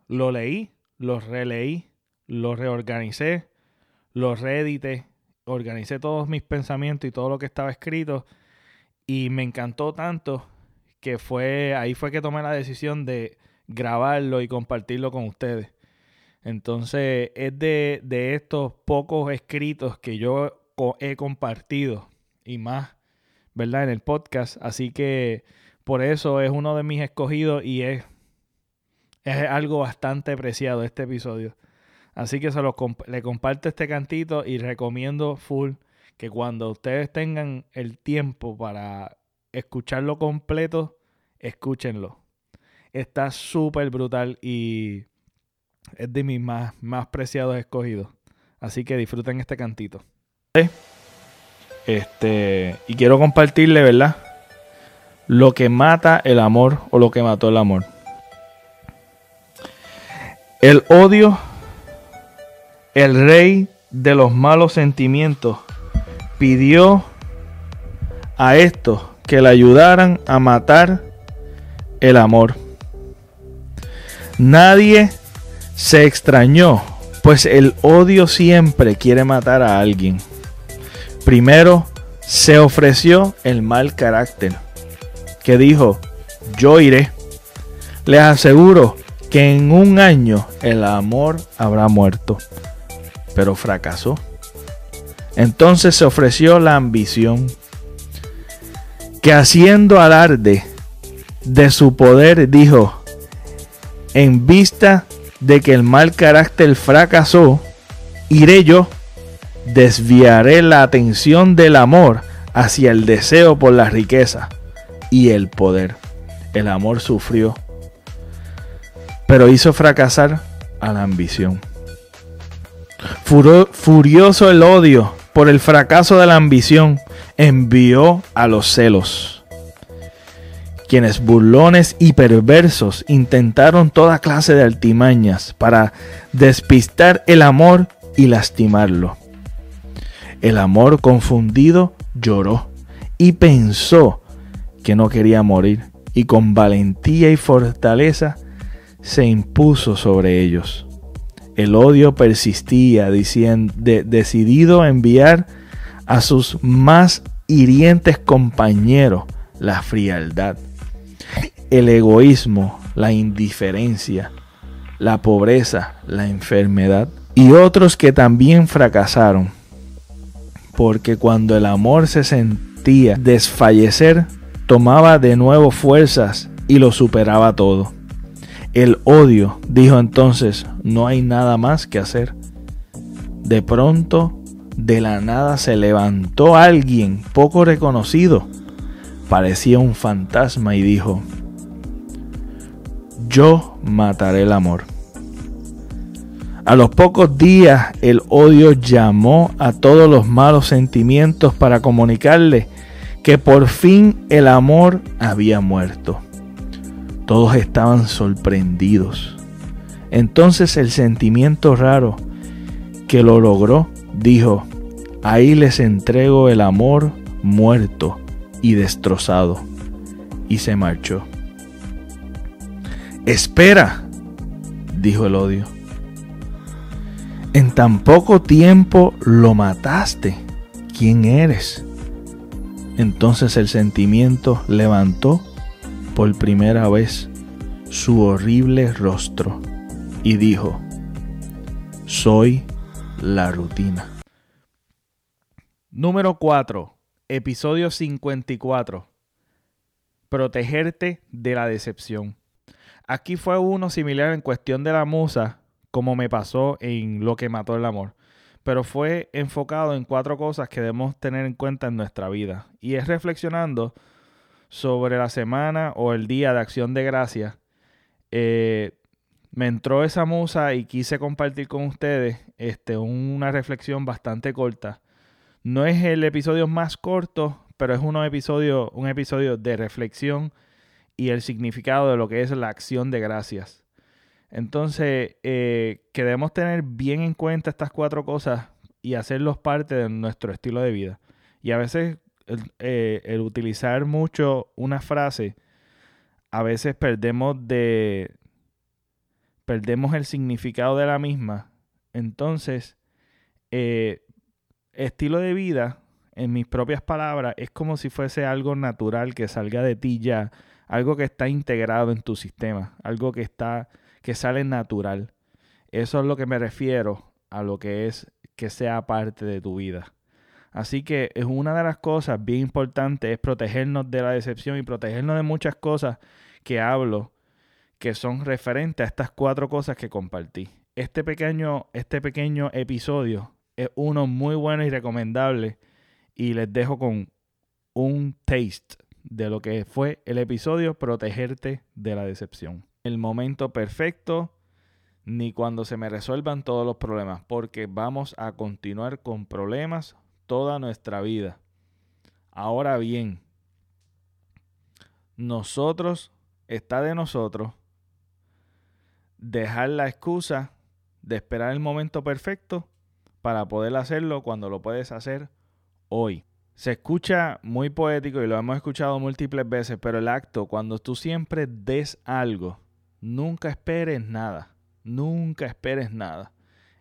lo leí, lo releí, lo reorganicé, lo reedité, organicé todos mis pensamientos y todo lo que estaba escrito y me encantó tanto que fue ahí fue que tomé la decisión de grabarlo y compartirlo con ustedes. Entonces es de, de estos pocos escritos que yo he compartido y más, ¿verdad? En el podcast. Así que por eso es uno de mis escogidos y es, es algo bastante preciado este episodio. Así que se lo comp- le comparto este cantito y recomiendo full que cuando ustedes tengan el tiempo para escucharlo completo, escúchenlo. Está súper brutal y es de mis más, más preciados escogidos. Así que disfruten este cantito. Este, y quiero compartirle, ¿verdad? Lo que mata el amor o lo que mató el amor. El odio, el rey de los malos sentimientos, pidió a estos que le ayudaran a matar el amor. Nadie se extrañó, pues el odio siempre quiere matar a alguien. Primero se ofreció el mal carácter, que dijo, yo iré. Les aseguro que en un año el amor habrá muerto, pero fracasó. Entonces se ofreció la ambición, haciendo alarde de su poder dijo, en vista de que el mal carácter fracasó, iré yo, desviaré la atención del amor hacia el deseo por la riqueza y el poder. El amor sufrió, pero hizo fracasar a la ambición. Furioso el odio por el fracaso de la ambición, envió a los celos quienes burlones y perversos intentaron toda clase de altimañas para despistar el amor y lastimarlo. El amor confundido lloró y pensó que no quería morir y con valentía y fortaleza se impuso sobre ellos. El odio persistía diciendo, de- decidido a enviar a sus más hirientes compañeros la frialdad, el egoísmo, la indiferencia, la pobreza, la enfermedad y otros que también fracasaron. porque cuando el amor se sentía desfallecer, tomaba de nuevo fuerzas y lo superaba todo. El odio, dijo entonces, no hay nada más que hacer. De pronto, de la nada se levantó alguien poco reconocido. Parecía un fantasma y dijo, yo mataré el amor. A los pocos días el odio llamó a todos los malos sentimientos para comunicarle que por fin el amor había muerto. Todos estaban sorprendidos. Entonces el sentimiento raro que lo logró dijo, ahí les entrego el amor muerto y destrozado. Y se marchó. Espera, dijo el odio. En tan poco tiempo lo mataste. ¿Quién eres? Entonces el sentimiento levantó por primera vez su horrible rostro y dijo, soy la rutina. Número 4. Episodio 54. Protegerte de la decepción. Aquí fue uno similar en cuestión de la musa, como me pasó en Lo que mató el amor. Pero fue enfocado en cuatro cosas que debemos tener en cuenta en nuestra vida. Y es reflexionando sobre la semana o el día de acción de gracia. Eh, me entró esa musa y quise compartir con ustedes este, una reflexión bastante corta. No es el episodio más corto, pero es uno episodio, un episodio de reflexión y el significado de lo que es la acción de gracias. Entonces, eh, que debemos tener bien en cuenta estas cuatro cosas y hacerlos parte de nuestro estilo de vida. Y a veces el, eh, el utilizar mucho una frase, a veces perdemos de, perdemos el significado de la misma. Entonces, eh, estilo de vida, en mis propias palabras, es como si fuese algo natural que salga de ti ya, algo que está integrado en tu sistema, algo que está, que sale natural. Eso es lo que me refiero a lo que es que sea parte de tu vida. Así que es una de las cosas bien importantes es protegernos de la decepción y protegernos de muchas cosas que hablo que son referentes a estas cuatro cosas que compartí. Este pequeño, este pequeño episodio es uno muy bueno y recomendable y les dejo con un taste de lo que fue el episodio Protegerte de la decepción. El momento perfecto ni cuando se me resuelvan todos los problemas, porque vamos a continuar con problemas toda nuestra vida. Ahora bien, nosotros, está de nosotros dejar la excusa de esperar el momento perfecto para poder hacerlo cuando lo puedes hacer hoy. Se escucha muy poético y lo hemos escuchado múltiples veces, pero el acto, cuando tú siempre des algo, nunca esperes nada, nunca esperes nada.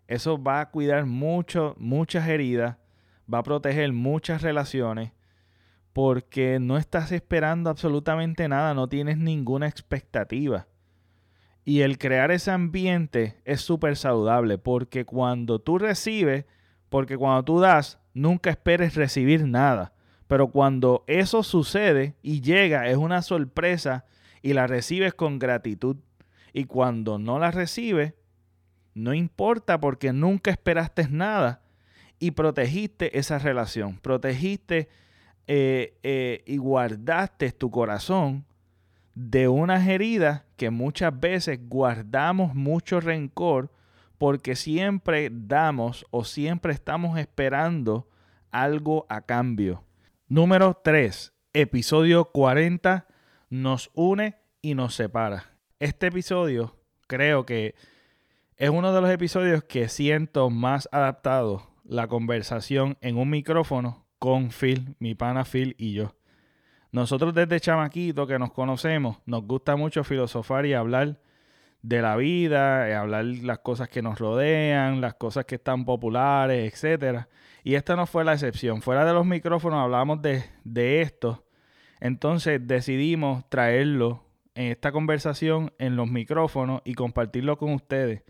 Eso va a cuidar mucho, muchas heridas, va a proteger muchas relaciones, porque no estás esperando absolutamente nada, no tienes ninguna expectativa. Y el crear ese ambiente es súper saludable porque cuando tú recibes, porque cuando tú das, nunca esperes recibir nada. Pero cuando eso sucede y llega, es una sorpresa y la recibes con gratitud. Y cuando no la recibes, no importa porque nunca esperaste nada y protegiste esa relación, protegiste eh, eh, y guardaste tu corazón de unas heridas que muchas veces guardamos mucho rencor porque siempre damos o siempre estamos esperando algo a cambio. Número 3. Episodio 40 nos une y nos separa. Este episodio creo que es uno de los episodios que siento más adaptado la conversación en un micrófono con Phil, mi pana Phil y yo. Nosotros desde chamaquito que nos conocemos, nos gusta mucho filosofar y hablar de la vida, eh, hablar las cosas que nos rodean, las cosas que están populares, etcétera. Y esta no fue la excepción. Fuera de los micrófonos hablamos de, de esto. Entonces decidimos traerlo en esta conversación en los micrófonos y compartirlo con ustedes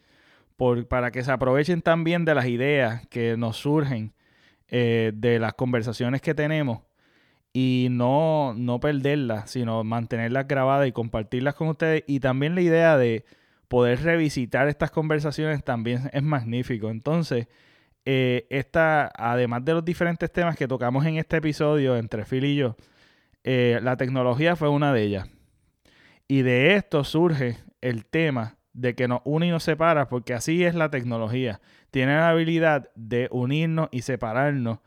para que se aprovechen también de las ideas que nos surgen eh, de las conversaciones que tenemos y no, no perderlas, sino mantenerlas grabadas y compartirlas con ustedes. Y también la idea de poder revisitar estas conversaciones también es magnífico. Entonces, eh, esta, además de los diferentes temas que tocamos en este episodio entre Phil y yo, eh, la tecnología fue una de ellas. Y de esto surge el tema de que nos une y nos separa, porque así es la tecnología. Tiene la habilidad de unirnos y separarnos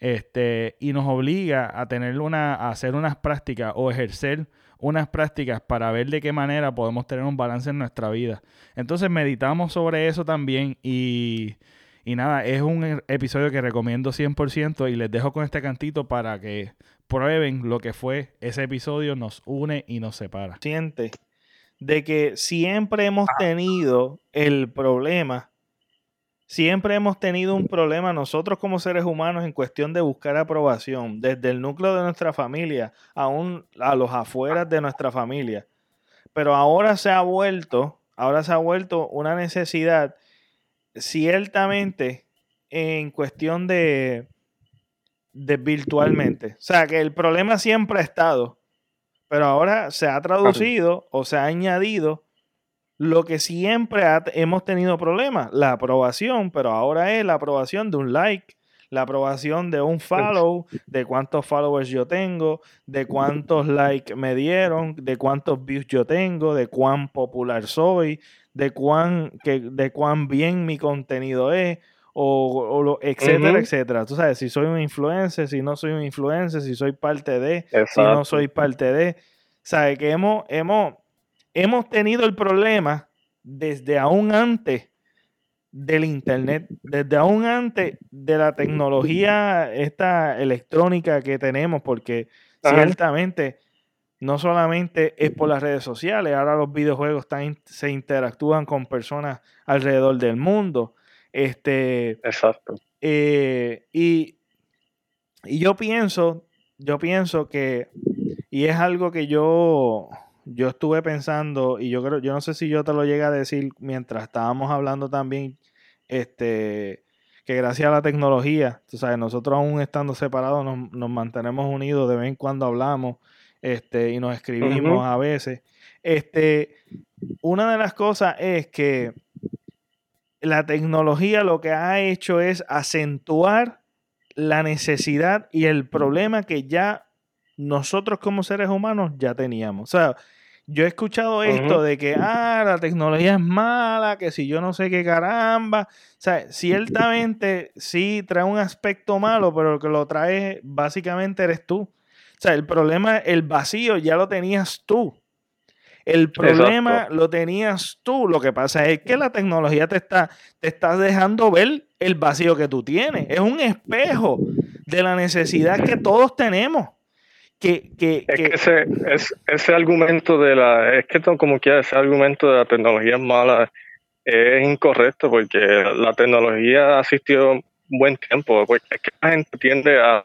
este, y nos obliga a tener una, a hacer unas prácticas o ejercer unas prácticas para ver de qué manera podemos tener un balance en nuestra vida. Entonces meditamos sobre eso también y, y nada, es un episodio que recomiendo 100% y les dejo con este cantito para que prueben lo que fue ese episodio, nos une y nos separa. Siente de que siempre hemos tenido el problema Siempre hemos tenido un problema nosotros como seres humanos en cuestión de buscar aprobación, desde el núcleo de nuestra familia aún a los afueras de nuestra familia. Pero ahora se ha vuelto, ahora se ha vuelto una necesidad ciertamente en cuestión de, de virtualmente. O sea, que el problema siempre ha estado, pero ahora se ha traducido o se ha añadido lo que siempre hemos tenido problemas, la aprobación, pero ahora es la aprobación de un like, la aprobación de un follow, de cuántos followers yo tengo, de cuántos likes me dieron, de cuántos views yo tengo, de cuán popular soy, de cuán, que, de cuán bien mi contenido es, o, etcétera, etcétera. Tú sabes, si soy un influencer, si no soy un influencer, si soy parte de, si no soy parte de. ¿Sabes? Que hemos, hemos, hemos tenido el problema desde aún antes del internet, desde aún antes de la tecnología esta electrónica que tenemos, porque ciertamente no solamente es por las redes sociales, ahora los videojuegos se interactúan con personas alrededor del mundo. Este, Exacto. Eh, y, y yo pienso, yo pienso que, y es algo que yo yo estuve pensando, y yo creo, yo no sé si yo te lo llegué a decir mientras estábamos hablando también, este, que gracias a la tecnología, tú sabes, nosotros aún estando separados nos, mantenemos unidos, de vez en cuando hablamos, este, y nos escribimos a veces. Este, una de las cosas es que la tecnología lo que ha hecho es acentuar la necesidad y el problema que ya nosotros como seres humanos ya teníamos. O sea, yo he escuchado esto de que, ah, la tecnología es mala, que si yo no sé qué caramba. O sea, ciertamente sí trae un aspecto malo, pero lo que lo trae básicamente eres tú. O sea, el problema, el vacío ya lo tenías tú. El problema lo tenías tú. Lo que pasa es que la tecnología te está, te está dejando ver el vacío que tú tienes. Es un espejo de la necesidad que todos tenemos que, que, es que, ese, ese argumento de la, es que como quiera, ese argumento de la tecnología es mala es incorrecto porque la tecnología ha existido un buen tiempo, porque es que la gente tiende a,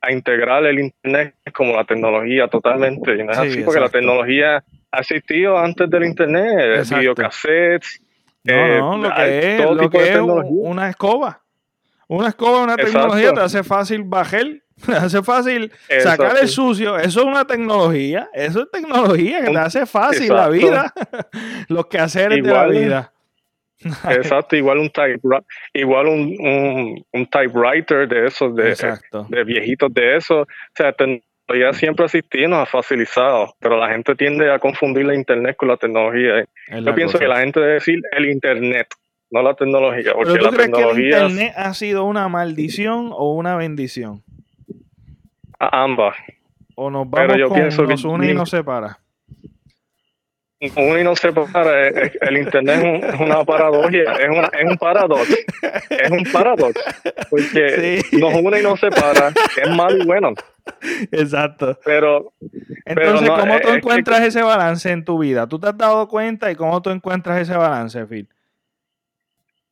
a integrar el internet como la tecnología totalmente, y no es así porque la tecnología ha existido antes del internet, videocassettes, no, eh, no, lo que es, lo que es una escoba. Una escoba, una tecnología te hace fácil bajar hace fácil sacar el sucio. Eso es una tecnología. Eso es tecnología que te hace fácil la vida. Los quehaceres de la vida. Exacto, igual un type, igual un, un, typewriter de esos, de, de, viejitos de esos. O sea, tecnología siempre ha existido, nos ha facilitado, pero la gente tiende a confundir la internet con la tecnología. Yo pienso que la gente debe decir el internet, no la tecnología. Porque ¿Pero tú crees que el internet ha sido una maldición o una bendición? Ambas. O nos vamos Pero yo con, pienso nos une y nos separa. Une y nos separa. El internet es, una paradoja, es, una, es un paradox. Es un paradox. Porque nos une y nos separa. Es malo y bueno. Exacto. Pero. Entonces, ¿cómo tú encuentras ese balance en tu vida? ¿Tú te has dado cuenta y cómo tú encuentras ese balance, Phil?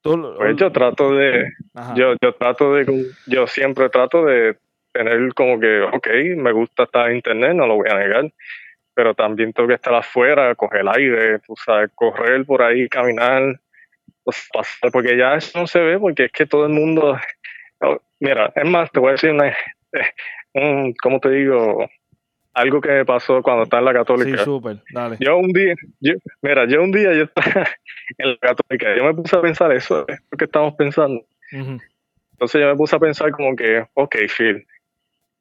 pues yo trato de. Yo, yo trato de. Yo siempre trato de tener como que, ok, me gusta estar en internet, no lo voy a negar, pero también tengo que estar afuera, coger el aire, tú sabes, correr por ahí, caminar, pues, pasar, porque ya eso no se ve, porque es que todo el mundo, mira, es más, te voy a decir una, un, ¿cómo te digo? Algo que me pasó cuando estaba en la católica. Sí, súper, dale. Yo un día, mira, yo un día yo estaba en la católica, yo me puse a pensar eso, es lo que estamos pensando. Entonces yo me puse a pensar como que, ok, Phil,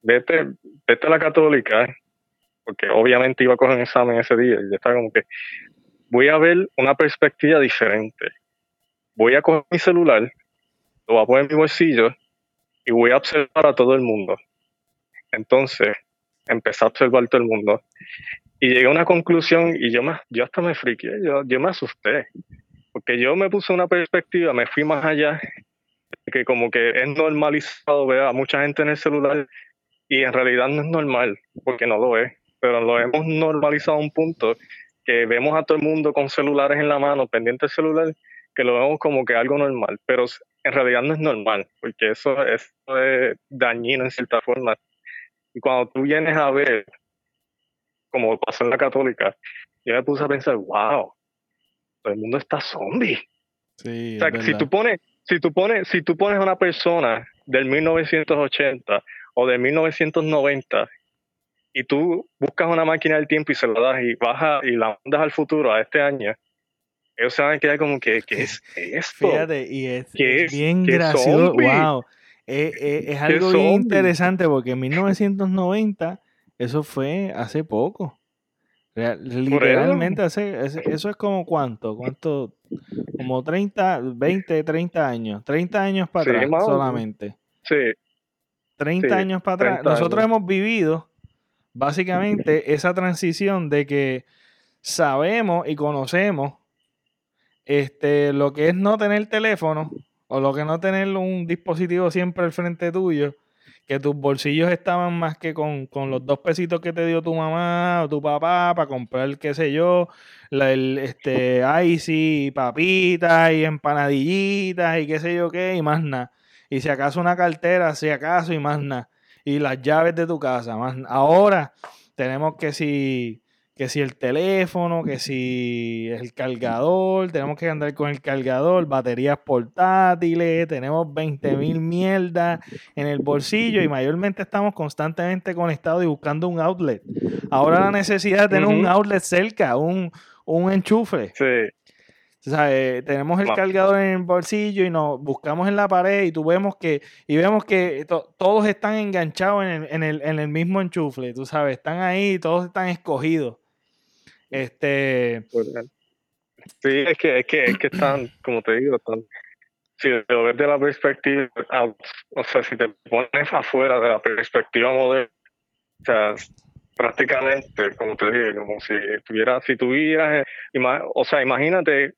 vete, vete a la católica, porque obviamente iba a coger un examen ese día, y yo estaba como que, voy a ver una perspectiva diferente. Voy a coger mi celular, lo voy a poner en mi bolsillo y voy a observar a todo el mundo. Entonces, empecé a observar todo el mundo y llegué a una conclusión y yo, me, yo hasta me friqué, yo, yo me asusté, porque yo me puse una perspectiva, me fui más allá, que como que es normalizado ver a mucha gente en el celular y en realidad no es normal, porque no lo es, pero lo hemos normalizado a un punto que vemos a todo el mundo con celulares en la mano, pendiente del celular, que lo vemos como que algo normal, pero en realidad no es normal, porque eso, es dañino en cierta forma. Y cuando tú vienes a ver, como pasó en la católica, yo me puse a pensar, wow, todo el mundo está zombie. Sí, o sea, si tú pones, si tú pones, si tú pones a una persona del 1980 o de 1990 y tú buscas una máquina del tiempo y se la das y bajas y la mandas al futuro a este año, ellos se van a quedar como que, ¿qué es esto? Fíjate, y es, bien gracioso, wow. Eh, eh, es algo bien interesante porque en 1990 eso fue hace poco. literalmente hace, eso es como cuánto, cuánto, como 30, 20, 30 años, 30 años para atrás solamente. Sí. 30 años para atrás. Nosotros hemos vivido básicamente esa transición de que sabemos y conocemos este, lo que es no tener teléfono o lo que no tener un dispositivo siempre al frente tuyo, que tus bolsillos estaban más que con, los dos pesitos que te dio tu mamá o tu papá para comprar, qué sé yo, la, el, este, icy, papitas y empanadillitas y qué sé yo qué, y más nada. Y si acaso una cartera, si acaso, y más nada. Y las llaves de tu casa, más Ahora tenemos que si que si el teléfono, que si el cargador, tenemos que andar con el cargador, baterías portátiles, tenemos 20.000 mil mierdas en el bolsillo y mayormente estamos constantemente conectados y buscando un outlet. Ahora la necesidad de tener un outlet cerca, un, un enchufe. Sí. O sea, eh, tenemos el cargador en el bolsillo y nos buscamos en la pared y tú vemos que y vemos que todos están enganchados en el, en, el, en el mismo enchufe, tú sabes, están ahí, todos están escogidos. Este. Sí, es que, es que, es que están, como te digo, están. Si lo ves de la perspectiva, o sea, si te pones afuera de la perspectiva moderna, o sea, prácticamente, como te digo, como si tuvieras, si tuvieras, o sea, imagínate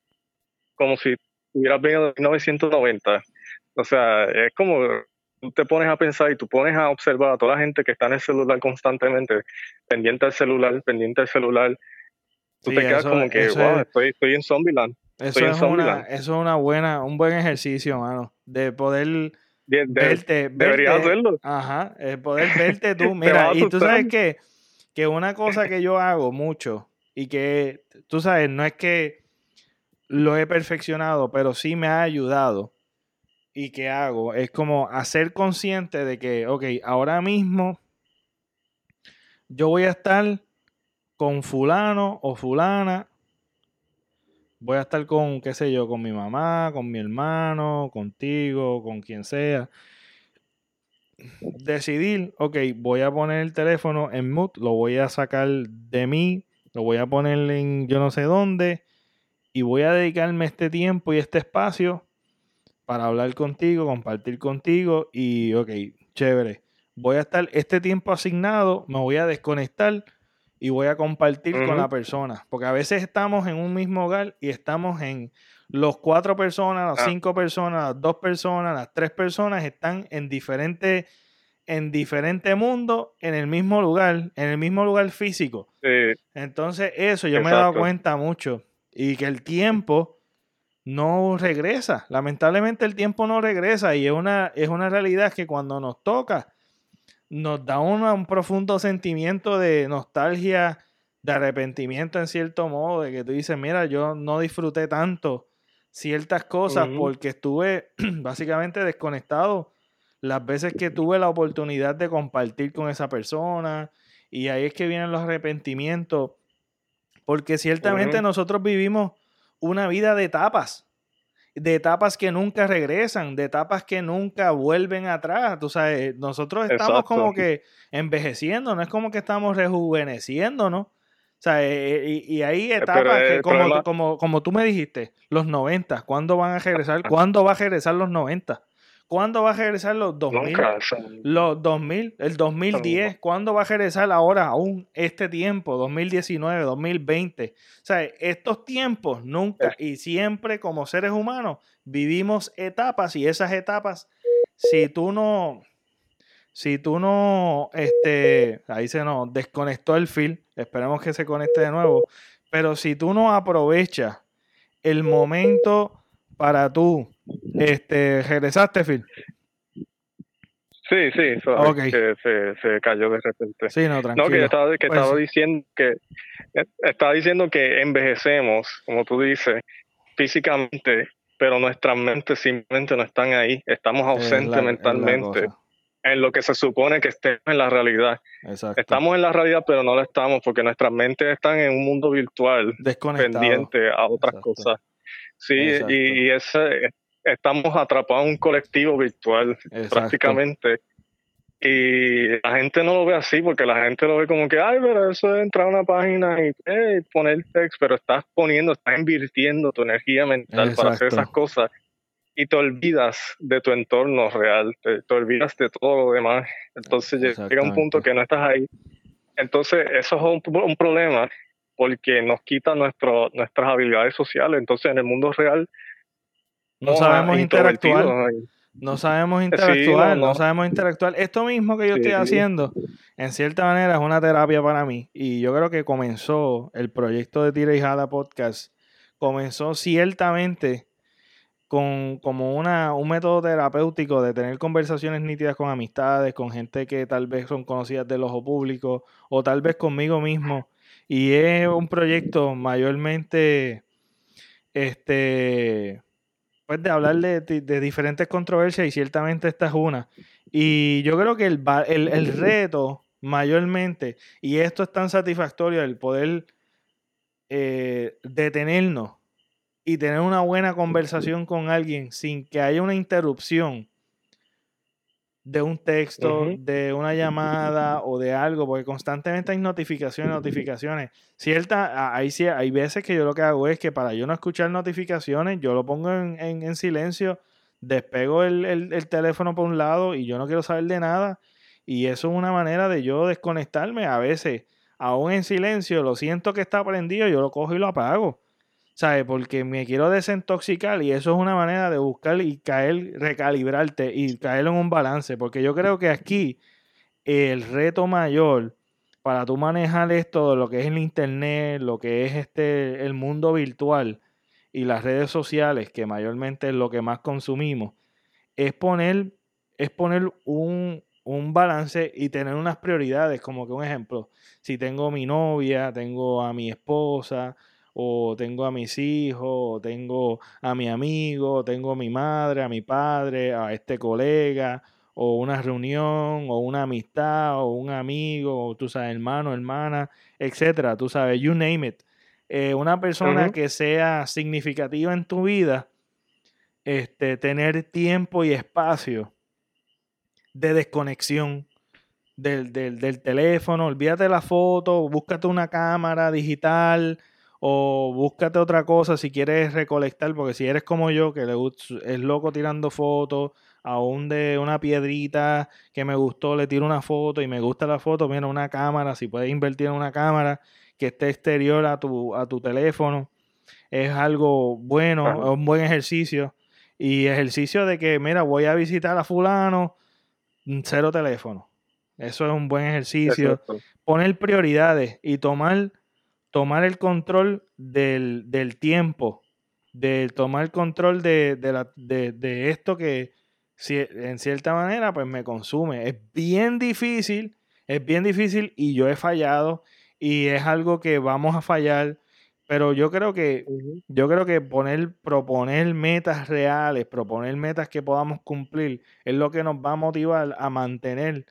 como si hubieras venido de 1990. O sea, es como tú te pones a pensar y tú pones a observar a toda la gente que está en el celular constantemente, pendiente del celular, pendiente del celular, Tú te quedas como que, wow, estoy, en Zombieland. Eso, es Una, eso es una buena, un buen ejercicio, mano. De poder verte, Debería hacerlo. Ajá, poder verte tú. Mira, y tú sabes que, que una cosa que yo hago mucho y que, tú sabes, no es que lo he perfeccionado, pero sí me ha ayudado. Y que hago es como hacer consciente de que, ok, ahora mismo yo voy a estar con fulano o fulana. Voy a estar con, qué sé yo, con mi mamá, con mi hermano, contigo, con quien sea. Decidir, ok, voy a poner el teléfono en mute, lo voy a sacar de mí, lo voy a poner en yo no sé dónde y voy a dedicarme este tiempo y este espacio para hablar contigo, compartir contigo y, ok, chévere. Voy a estar este tiempo asignado, me voy a desconectar y voy a compartir con la persona. Porque a veces estamos en un mismo hogar y estamos en los cuatro personas, las ah. cinco personas, las dos personas, las tres personas están en diferentes en diferente mundo, en el mismo lugar, en el mismo lugar físico. Entonces, eso yo me he dado cuenta mucho. Y que el tiempo no regresa. Lamentablemente el tiempo no regresa. Y es una, es una realidad que cuando nos toca, nos da un profundo sentimiento de nostalgia, de arrepentimiento en cierto modo, de que tú dices, mira, yo no disfruté tanto ciertas cosas porque estuve básicamente desconectado las veces que tuve la oportunidad de compartir con esa persona, y ahí es que vienen los arrepentimientos, porque ciertamente nosotros vivimos una vida de etapas, de etapas que nunca regresan, de etapas que nunca vuelven atrás. Tú sabes, nosotros estamos como que envejeciendo, no es como que estamos rejuveneciendo, ¿no? O sea, eh, eh, y, hay etapas que, como, como, como, tú me dijiste, los 90, ¿cuándo van a regresar? ¿Cuándo va a regresar los 90? ¿Cuándo va a regresar los 2000? Los 2000, el 2010. ¿Cuándo va a regresar ahora aún este tiempo? 2019, 2020. O sea, estos tiempos nunca y siempre como seres humanos vivimos etapas y esas etapas, si tú no, si tú no, este, ahí se nos desconectó el fil, esperemos que se conecte de nuevo, pero si tú no aprovechas el momento para tú, este, regresaste, Phil. Sí, sí, que se, se, cayó de repente. Sí, no, tranquilo. No, que estaba, que estaba pues diciendo que estaba diciendo que envejecemos, como tú dices, físicamente, pero nuestras mentes simplemente no están ahí. Estamos ausentes mentalmente en lo que se supone que estemos en la realidad. Estamos en la realidad, pero no lo estamos porque nuestras mentes están en un mundo virtual pendiente a otras cosas. Sí, y, ese, estamos atrapados en un colectivo virtual prácticamente. Y la gente no lo ve así porque la gente lo ve como que, ay, pero eso es entrar a una página y poner text, pero estás poniendo, estás invirtiendo tu energía mental para hacer esas cosas y te olvidas de tu entorno real, te, olvidas de todo lo demás. Entonces llega un punto que no estás ahí. Entonces eso es un, problema porque nos quita nuestro, nuestras habilidades sociales. Entonces en el mundo real no, sabemos interactuar. No sabemos interactuar, no, sabemos interactuar. Esto mismo que yo estoy haciendo, en cierta manera, es una terapia para mí. Y yo creo que comenzó el proyecto de Tira y Jala Podcast, comenzó ciertamente con como una, un método terapéutico de tener conversaciones nítidas con amistades, con gente que tal vez son conocidas del ojo público o tal vez conmigo mismo. Y es un proyecto mayormente, este, pues de hablar de, de, diferentes controversias y ciertamente esta es una. Y yo creo que el, el, el reto mayormente, y esto es tan satisfactorio, el poder eh, detenernos y tener una buena conversación con alguien sin que haya una interrupción de un texto, de una llamada o de algo, porque constantemente hay notificaciones, notificaciones. Cierta, hay, hay veces que yo lo que hago es que para yo no escuchar notificaciones, yo lo pongo en, silencio, despego el, el, teléfono por un lado y yo no quiero saber de nada. Y eso es una manera de yo desconectarme. A veces, aún en silencio, lo siento que está prendido, yo lo cojo y lo apago. ¿Sabes? Porque me quiero desintoxicar y eso es una manera de buscar y caer, recalibrarte y caer en un balance. Porque yo creo que aquí el reto mayor para tú manejar esto, lo que es el internet, lo que es este, el mundo virtual y las redes sociales, que mayormente es lo que más consumimos, es poner, es poner un, un balance y tener unas prioridades, como que un ejemplo, si tengo mi novia, tengo a mi esposa, o tengo a mis hijos, o tengo a mi amigo, o tengo a mi madre, a mi padre, a este colega, o una reunión, o una amistad, o un amigo, o tú sabes, hermano, hermana, etcétera, tú sabes, you name it. Eh, una persona que sea significativa en tu vida, este, tener tiempo y espacio de desconexión del, del, del teléfono, olvídate la foto, búscate una cámara digital, o búscate otra cosa si quieres recolectar, porque si eres como yo, que le es loco tirando fotos, aún de una piedrita que me gustó, le tiro una foto y me gusta la foto, mira una cámara, si puedes invertir en una cámara que esté exterior a tu, a tu teléfono, es algo bueno, es un buen ejercicio. Y ejercicio de que, mira, voy a visitar a fulano, cero teléfono. Eso es un buen ejercicio. Poner prioridades y tomar tomar el control del, tiempo, de tomar el control de, la, de, esto que si, en cierta manera pues me consume. Es bien difícil, es bien difícil y yo he fallado y es algo que vamos a fallar, Pero yo creo que, yo creo que poner, proponer metas reales, proponer metas que podamos cumplir, es lo que nos va a motivar a mantener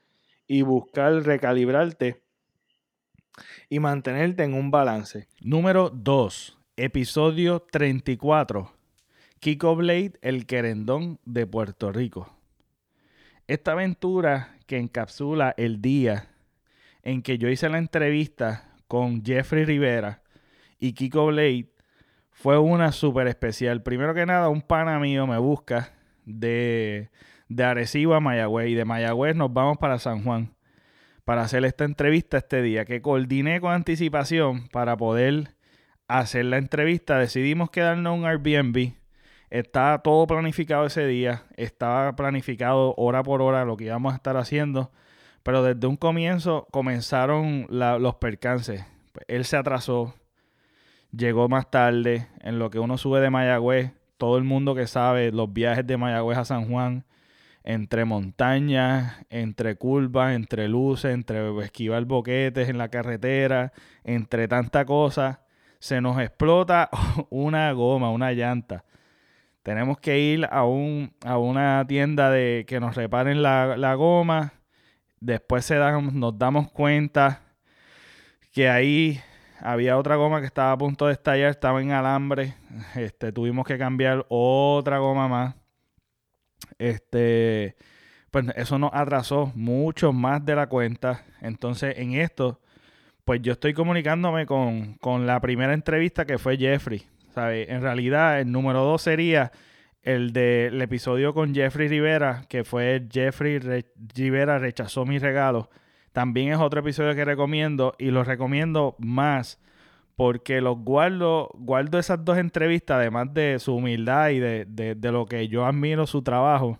y buscar recalibrarte y mantenerte en un balance. Número 2, episodio 34. Kiko Blade, el querendón de Puerto Rico. Esta aventura que encapsula el día en que yo hice la entrevista con Jeffrey Rivera y Kiko Blade fue una súper especial. Primero que nada, un pana mío me busca de, de Arecibo a Mayagüez y de Mayagüez nos vamos para San Juan para hacer esta entrevista este día, que coordiné con anticipación para poder hacer la entrevista. Decidimos quedarnos en un Airbnb. Estaba todo planificado ese día, estaba planificado hora por hora lo que íbamos a estar haciendo, pero desde un comienzo comenzaron los percances. Él se atrasó, llegó más tarde, en lo que uno sube de Mayagüez, todo el mundo que sabe los viajes de Mayagüez a San Juan, entre montañas, entre curvas, entre luces, entre esquivar boquetes en la carretera, entre tanta cosa, se nos explota una goma, una llanta tenemos que ir a, un, a una tienda de que nos reparen la, goma. Después se nos damos cuenta que ahí había otra goma que estaba a punto de estallar, estaba en alambre. Este, tuvimos que cambiar otra goma más. Este, pues eso nos atrasó mucho más de la cuenta. Entonces, en esto, pues yo estoy comunicándome con, con la primera entrevista que fue Jeffrey. En realidad, el número dos sería el del episodio con Jeffrey Rivera, que fue Jeffrey Rivera rechazó mi regalo. También es otro episodio que recomiendo y lo recomiendo más porque los guardo, guardo esas dos entrevistas, además de su humildad y de, lo que yo admiro su trabajo.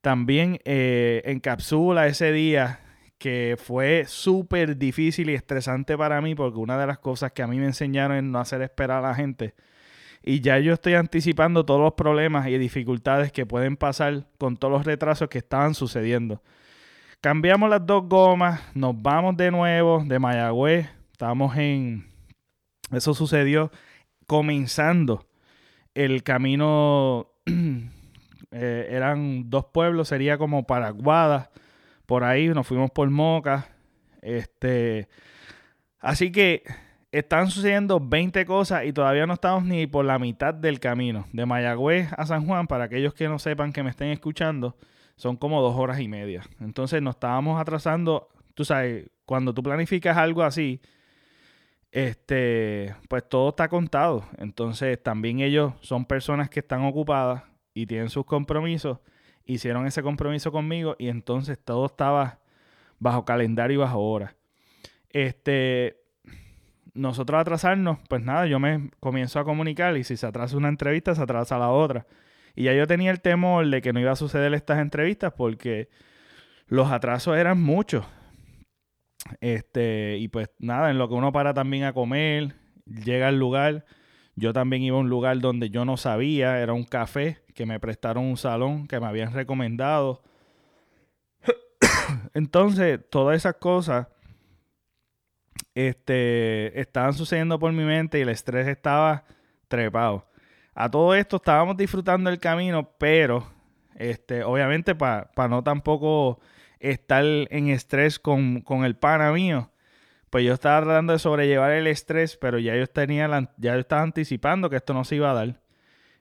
También eh, encapsula ese día que fue súper difícil y estresante para mí porque una de las cosas que a mí me enseñaron es no hacer esperar a la gente. Y ya yo estoy anticipando todos los problemas y dificultades que pueden pasar con todos los retrasos que estaban sucediendo. Cambiamos las dos gomas, nos vamos de nuevo de Mayagüez. Estamos en... Eso sucedió comenzando el camino... Eh, eran dos pueblos, sería como Paraguada por ahí, nos fuimos por Moca. Este, así que están sucediendo 20 cosas y todavía no estamos ni por la mitad del camino. De Mayagüez a San Juan, para aquellos que no sepan que me estén escuchando, son como dos horas y media. Entonces nos estábamos atrasando. Tú sabes, cuando tú planificas algo así, este, pues todo está contado. Entonces también ellos son personas que están ocupadas y tienen sus compromisos hicieron ese compromiso conmigo y entonces todo estaba bajo calendario y bajo hora. Este, nosotros atrasarnos, pues nada, yo me comienzo a comunicar y si se atrasa una entrevista, se atrasa la otra. Y ya yo tenía el temor de que no iba a suceder estas entrevistas porque los atrasos eran muchos. Este, y pues nada, en lo que uno para también a comer, llega al lugar. Yo también iba a un lugar donde yo no sabía, era un café que me prestaron un salón que me habían recomendado. Entonces, todas esas cosas este, estaban sucediendo por mi mente y el estrés estaba trepado. A todo esto estábamos disfrutando el camino, pero este, obviamente para no tampoco estar en estrés con, con, el pana mío, pues yo estaba tratando de sobrellevar el estrés, pero ya yo tenía ya yo estaba anticipando que esto no se iba a dar.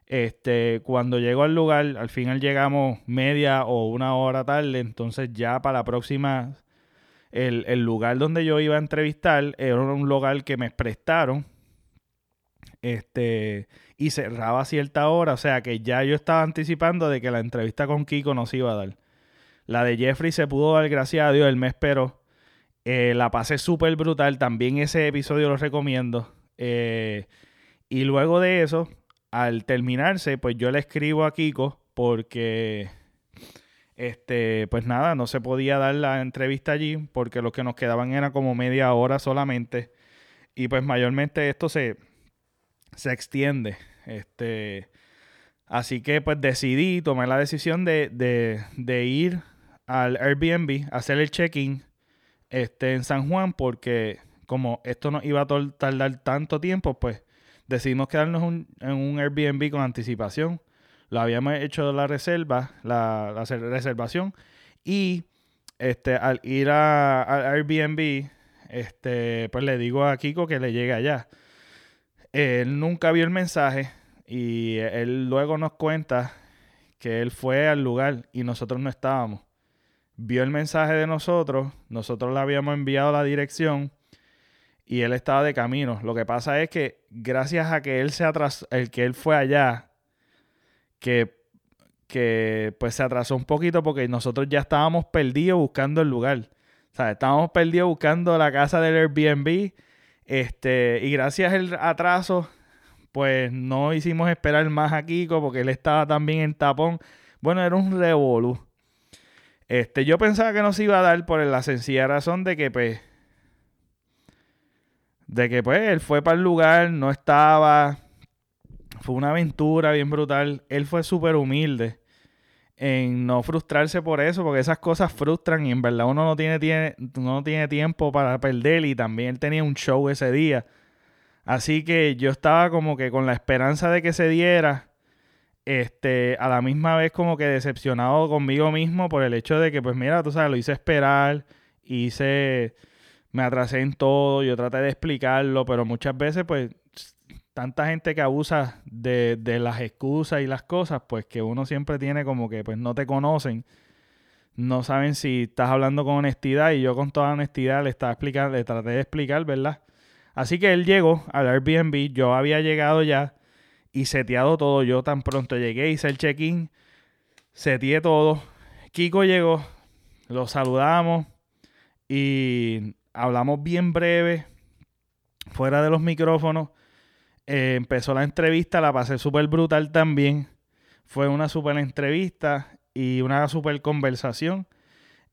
Este, cuando llego al lugar, al final llegamos media o una hora tarde, entonces ya para la próxima, el, lugar donde yo iba a entrevistar era un lugar que me prestaron, este, y cerraba a cierta hora, o sea que ya yo estaba anticipando de que la entrevista con Kiko no se iba a dar. La de Jeffrey se pudo dar, gracias a Dios, él me esperó. Eh, la pasé súper brutal, también ese episodio lo recomiendo. Eh, y luego de eso, al terminarse, pues yo le escribo a Kiko porque, este, pues nada, no se podía dar la entrevista allí porque lo que nos quedaban era como media hora solamente. Y pues mayormente esto se, se extiende. Este, así que pues decidí, tomé la decisión de, de, de ir al Airbnb, hacer el check-in este, en San Juan porque como esto no iba a tardar tanto tiempo, pues decidimos quedarnos en un Airbnb con anticipación. Lo habíamos hecho la reserva, la, reservación. Y este, al ir a, al Airbnb, este, pues le digo a Kiko que le llegue allá. Él nunca vio el mensaje y él luego nos cuenta que él fue al lugar y nosotros no estábamos. Vio el mensaje de nosotros, nosotros le habíamos enviado la dirección y él estaba de camino. Lo que pasa es que gracias a que él se atrasó, el que él fue allá, que, que pues se atrasó un poquito porque nosotros ya estábamos perdidos buscando el lugar. O sea, estábamos perdidos buscando la casa del Airbnb. Este, y gracias al atraso, pues no hicimos esperar más a Kiko porque él estaba también en tapón. Bueno, era un revolú. Este, yo pensaba que no se iba a dar por la sencilla razón de que, pues, de que, pues, él fue para el lugar, no estaba. Fue una aventura bien brutal. Él fue súper humilde en no frustrarse por eso, porque esas cosas frustran y en verdad uno no tiene, no tiene tiempo para perder y también él tenía un show ese día. Así que yo estaba como que con la esperanza de que se diera, este, a la misma vez como que decepcionado conmigo mismo por el hecho de que, pues mira, tú sabes, lo hice esperar, hice, me atrasé en todo, yo traté de explicarlo, pero muchas veces, pues, tanta gente que abusa de, de, las excusas y las cosas, pues que uno siempre tiene como que pues no te conocen, no saben si estás hablando con honestidad y yo con toda honestidad le estaba explicando, le traté de explicar, ¿verdad? Así que él llegó al Airbnb, yo había llegado ya y seteado todo, yo tan pronto llegué, hice el check-in, seteé todo, Kiko llegó, lo saludamos y hablamos bien breve, fuera de los micrófonos eh, empezó la entrevista, la pasé súper brutal también. Fue una súper entrevista y una súper conversación.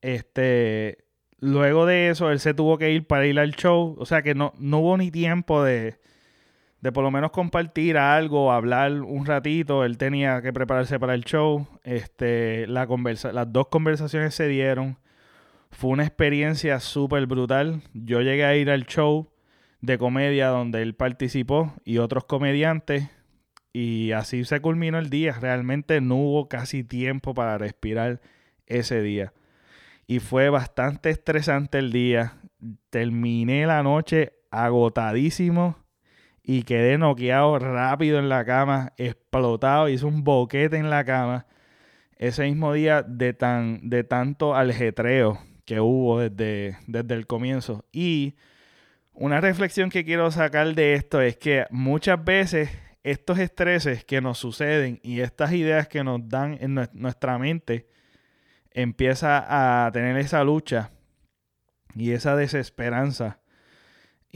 Este, luego de eso, él se tuvo que ir para ir al show. O sea que no, no hubo ni tiempo de, de por lo menos compartir algo, hablar un ratito. Él tenía que prepararse para el show. Este, la conversa las dos conversaciones se dieron. Fue una experiencia súper brutal. Yo llegué a ir al show de comedia donde él participó y otros comediantes. Y así se culminó el día. Realmente no hubo casi tiempo para respirar ese día. Y fue bastante estresante el día. Terminé la noche agotadísimo y quedé noqueado rápido en la cama, explotado, hice un boquete en la cama. Ese mismo día de, tan, de tanto aljetreo que hubo desde, desde el comienzo. Y una reflexión que quiero sacar de esto es que muchas veces estos estreses que nos suceden y estas ideas que nos dan en nuestra mente empieza a tener esa lucha y esa desesperanza.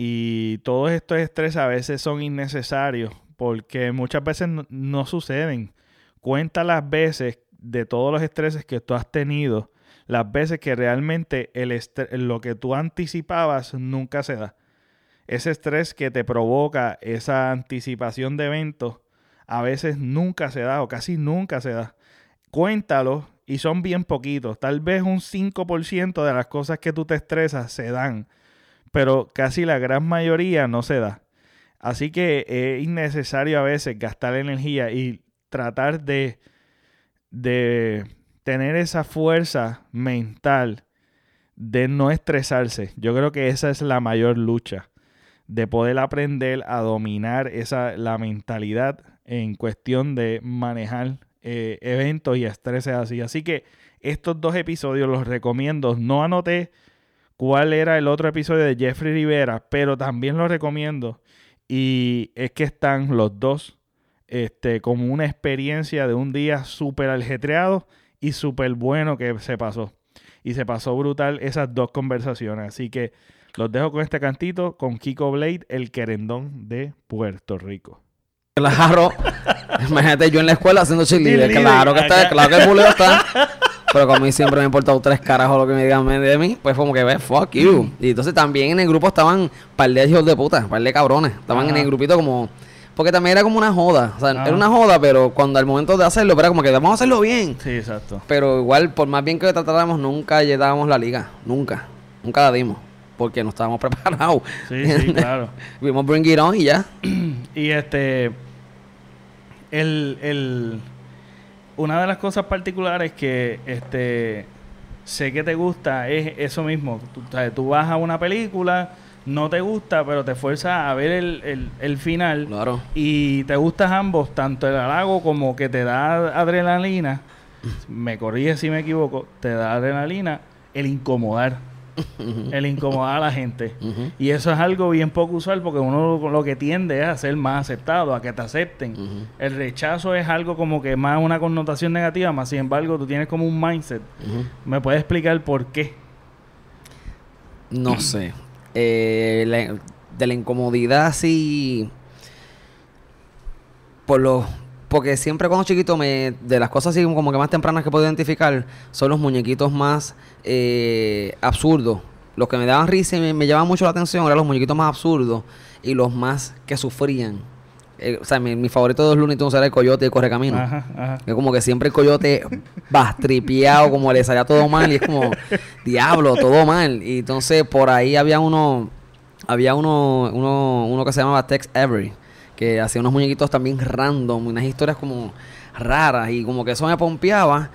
Y todos estos estreses a veces son innecesarios porque muchas veces no, suceden. Cuenta las veces de todos los estreses que tú has tenido, las veces que realmente el lo que tú anticipabas nunca se da ese estrés que te provoca esa anticipación de eventos, a veces nunca se da o casi nunca se da. Cuéntalo y son bien poquitos. Tal vez un 5% de las cosas que tú te estresas se dan, pero casi la gran mayoría no se da. Así que es innecesario a veces gastar energía y tratar de, de tener esa fuerza mental de no estresarse. Yo creo que esa es la mayor lucha de poder aprender a dominar esa, la mentalidad en cuestión de manejar eh, eventos y estreses así. Así que estos dos episodios los recomiendo. No anoté cuál era el otro episodio de Jeffrey Rivera, pero también los recomiendo. Y es que están los dos este, como una experiencia de un día súper aljetreado y súper bueno que se pasó. Y se pasó brutal esas dos conversaciones. Así que los dejo con este cantito con Kiko Blade, el querendón de Puerto Rico. Claro. Imagínate yo en la escuela haciendo cheerleader. Claro que está, claro que el buleo está. Pero como a mí siempre me ha importado tres carajos lo que me digan de mí, pues como que ve, fuck you. Y entonces también en el grupo estaban par de hijos de puta, par de cabrones. Estaban en el grupito como. Porque también era como una joda. O sea, era una joda, pero cuando al momento de hacerlo, era como que vamos a hacerlo bien. Sí, exacto. Pero igual, por más bien que tratáramos, nunca llegábamos la liga. Nunca. Nunca la dimos. porque no estábamos preparados. Sí, sí, claro. Vimos Bring It On y ya. y este, el, el, una de las cosas particulares que este, sé que te gusta es eso mismo. Tú, tú vas a una película no te gusta, pero te fuerza a ver el, el, final. Claro. Y te gustas ambos, tanto el halago como que te da adrenalina. me corrige si me equivoco, te da adrenalina el incomodar. El incomodar a la gente. Y eso es algo bien poco usual porque uno lo que tiende es a ser más aceptado, a que te acepten. El rechazo es algo como que más una connotación negativa, más sin embargo tú tienes como un mindset. ¿Me puedes explicar por qué? No sé. Eh, de la incomodidad así. Por lo. Porque siempre cuando chiquito me. De las cosas así como que más tempranas que puedo identificar. Son los muñequitos más eh, absurdos. Los que me daban risa y me, me llamaban mucho la atención eran los muñequitos más absurdos. Y los más que sufrían. Eh, o sea, mi, favorito de los Looney Tunes era el coyote y corre camino. Ajá, Es como que siempre el coyote va tripeado, como le salía todo mal, y es como, diablo, todo mal. Y entonces por ahí había uno, había uno, uno, uno que se llamaba Tex Avery, que hacía unos muñequitos también random, unas historias como raras, y como que eso me pompeaba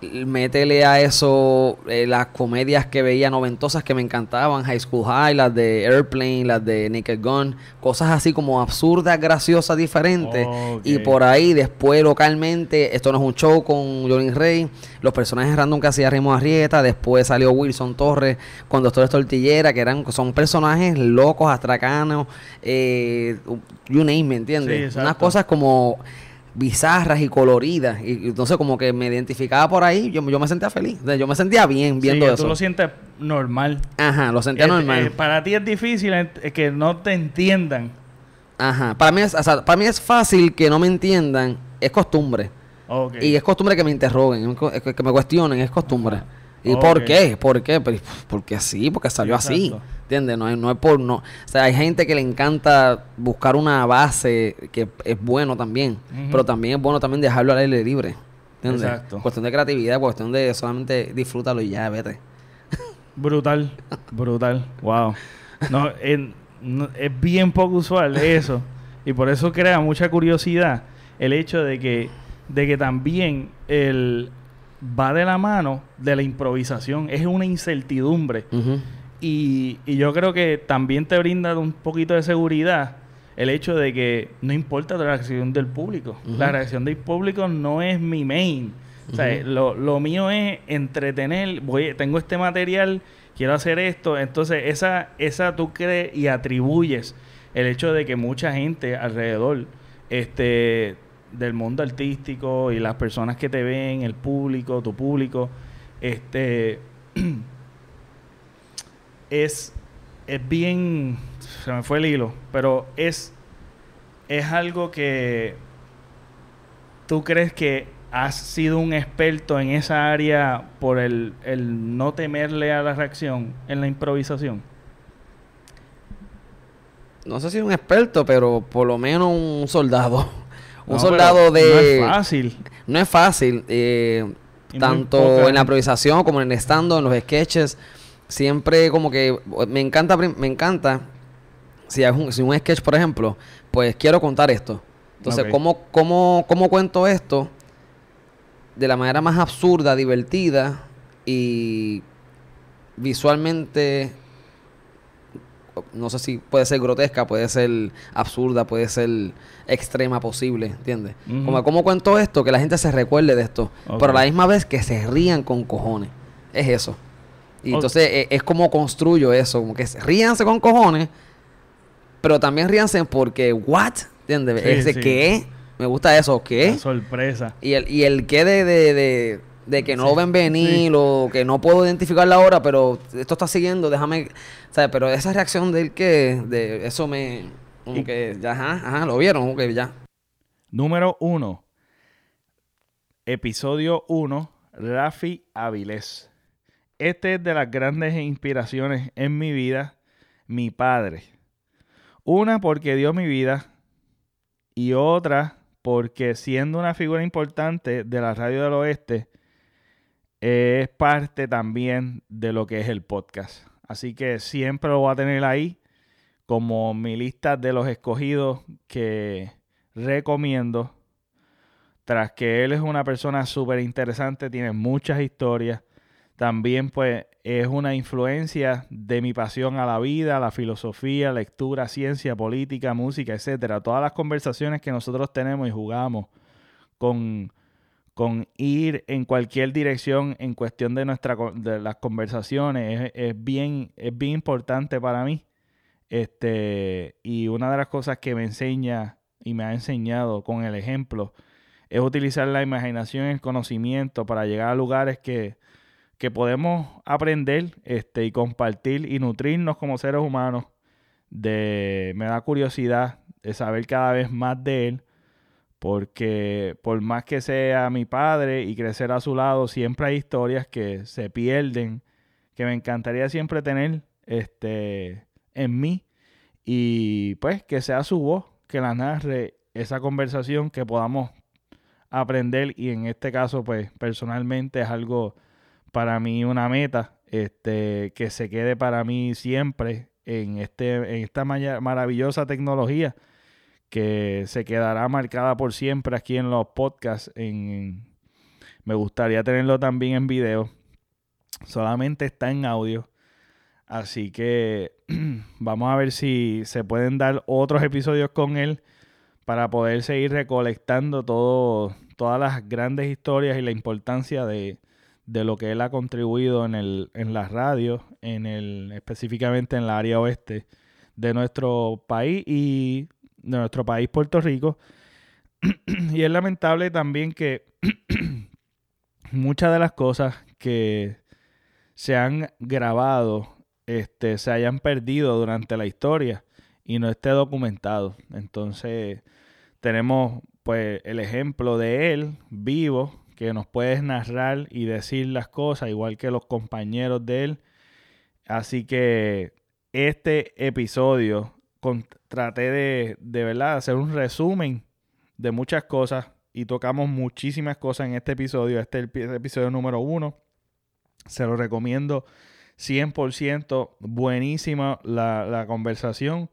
métele a eso eh, las comedias que veía noventosas que me encantaban, High School High, las de Airplane, las de Naked Gun, cosas así como absurdas, graciosas, diferentes. Y por ahí después localmente, esto no es un show con Johnny Rey, los personajes random que hacía Rimo Arrieta, después salió Wilson Torres con Doctor Tortillera, que eran son personajes locos, astracanos, eh, you name, ¿me entiendes? Unas cosas como bizarras y coloridas. Y entonces como que me identificaba por ahí, yo, yo me sentía feliz. yo me sentía bien viendo eso. Tú lo sientes normal. Ajá, lo sentía normal. Eh, para ti es difícil que no te entiendan. Ajá, para mí es, para mí es fácil que no me entiendan, es costumbre. Y es costumbre que me interroguen, que me cuestionen, es costumbre. ¿Y por qué? ¿Por qué? Porque sí, porque salió así. ¿Entiendes? No, no es por no. O sea, hay gente que le encanta buscar una base que es bueno también. Pero también es bueno también dejarlo al aire libre. ¿Entiendes? Exacto. Cuestión de creatividad, cuestión de solamente disfrútalo y ya, vete. Brutal, brutal. Wow. No, es, es bien poco usual eso. Y por eso crea mucha curiosidad el hecho de que, de que también el, va de la mano de la improvisación. Es una incertidumbre. Y, yo creo que también te brinda un poquito de seguridad el hecho de que no importa la reacción del público. La reacción del público no es mi main. O sea, lo, mío es entretener. Voy, tengo este material, quiero hacer esto. Entonces, esa, esa tú crees y atribuyes el hecho de que mucha gente alrededor este, del mundo artístico y las personas que te ven, el público, tu público, este es, es bien, se me fue el hilo, pero es, es algo que tú crees que has sido un experto en esa área por el, el no temerle a la reacción en la improvisación. No sé si un experto, pero por lo menos un soldado. un soldado de... No es fácil. No es fácil. Eh, tanto en la improvisación como en el stand en los sketches siempre como que me encanta, me encanta, si hay un, si un sketch, por ejemplo, pues quiero contar esto. Entonces, ¿cómo, cómo, ¿cómo cuento esto? De la manera más absurda, divertida y visualmente, no sé si puede ser grotesca, puede ser absurda, puede ser extrema posible, ¿entiendes? Como cómo cuento esto, que la gente se recuerde de esto, pero a la misma vez que se rían con cojones. Es eso. Y entonces e, es, como construyo eso, como que ríanse con cojones, pero también ríanse porque, ¿what? ¿Entiendes? Ese ¿qué? Me gusta eso, ¿qué? sorpresa. Y el, y el qué de, de, de, que no lo ven venir o que no puedo identificar la hora, pero esto está siguiendo, déjame, ¿sabes? Pero esa reacción del que, de eso me, como que, ya, ajá, ajá, lo vieron, como que ya. Número uno, episodio uno, Rafi Avilés. Este es de las grandes inspiraciones en mi vida, mi padre. Una porque dio mi vida y otra porque siendo una figura importante de la radio del oeste, es parte también de lo que es el podcast. Así que siempre lo voy a tener ahí como mi lista de los escogidos que recomiendo. Tras que él es una persona súper interesante, tiene muchas historias. También pues es una influencia de mi pasión a la vida, la filosofía, lectura, ciencia, política, música, etcétera. Todas las conversaciones que nosotros tenemos y jugamos con, con ir en cualquier dirección en cuestión de nuestra de las conversaciones es, bien es bien importante para mí este, y una de las cosas que me enseña y me ha enseñado con el ejemplo es utilizar la imaginación y el conocimiento para llegar a lugares que, que podemos aprender este, y compartir y nutrirnos como seres humanos. De, me da curiosidad de saber cada vez más de él, porque por más que sea mi padre y crecer a su lado, siempre hay historias que se pierden, que me encantaría siempre tener este, en mí. Y pues que sea su voz que la narre esa conversación que podamos aprender. Y en este caso pues personalmente es algo para mí una meta este que se quede para mí siempre en este en esta maravillosa tecnología que se quedará marcada por siempre aquí en los podcasts. Me gustaría tenerlo también en video. Solamente está en audio. Así que vamos a ver si se pueden dar otros episodios con él para poder seguir recolectando todo, todas las grandes historias y la importancia de, lo que él ha contribuido en, el, en la radio, en el, específicamente en el área oeste de nuestro país y de nuestro país Puerto Rico. y es lamentable también que muchas de las cosas que se han grabado este, se hayan perdido durante la historia y no esté documentado. Entonces, tenemos pues el ejemplo de él vivo, que nos puede narrar y decir las cosas, igual que los compañeros de él. Así que este episodio traté de, de verdad hacer un resumen de muchas cosas y tocamos muchísimas cosas en este episodio. Este es el episodio número uno. Se lo recomiendo 100% buenísima la, conversación.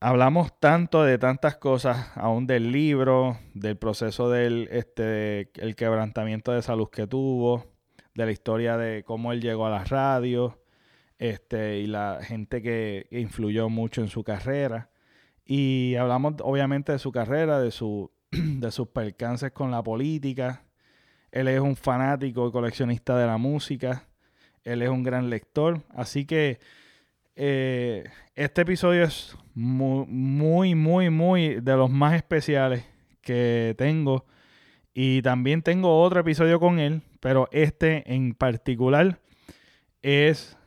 Hablamos tanto de tantas cosas, aún del libro, del proceso del este, el quebrantamiento de salud que tuvo, de la historia de cómo él llegó a las radios, este, y la gente que, influyó mucho en su carrera. Y hablamos obviamente de su carrera, de, su, de sus percances con la política. Él es un fanático y coleccionista de la música. Él es un gran lector. Así que eh, este episodio es muy, muy, muy, muy de los más especiales que tengo. Y también tengo otro episodio con él, pero este en particular es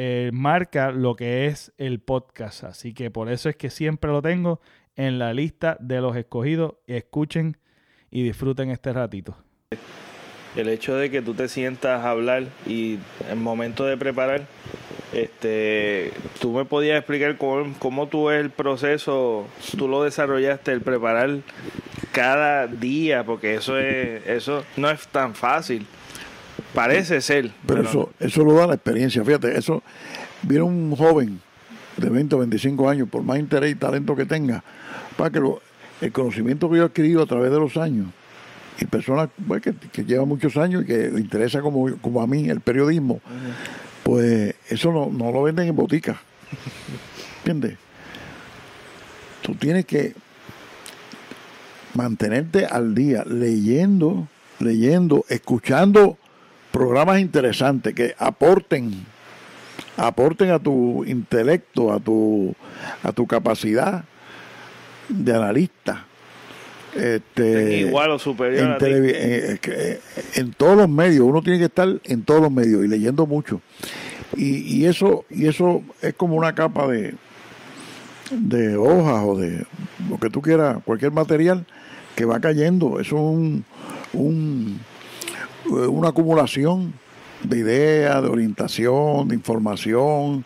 eh, marca lo que es el podcast. Así que por eso es que siempre lo tengo en la lista de los escogidos. Escuchen y disfruten este ratito. El hecho de que tú te sientas a hablar y en momento de preparar, este, tú me podías explicar cómo, cómo tú el proceso, tú lo desarrollaste, el preparar cada día, porque eso es, eso no es tan fácil. Parece ser. Pero, eso, eso lo da la experiencia. Fíjate, eso viene un joven de 20 o 25 años, por más interés y talento que tenga, para que lo, el conocimiento que yo he adquirido a través de los años y personas pues, que, que, llevan muchos años y que le interesa como, como a mí el periodismo, pues eso no, no lo venden en botica. ¿Entiendes? Tú tienes que mantenerte al día leyendo, leyendo, escuchando programas interesantes que aporten aporten a tu intelecto, a tu a tu capacidad de analista este, igual o superior. En, eh, eh, en, todos los medios, uno tiene que estar en todos los medios y leyendo mucho. Y, y eso y eso es como una capa de, de hojas o de lo que tú quieras, cualquier material que va cayendo. Eso es un, un, una acumulación de ideas, de orientación, de información,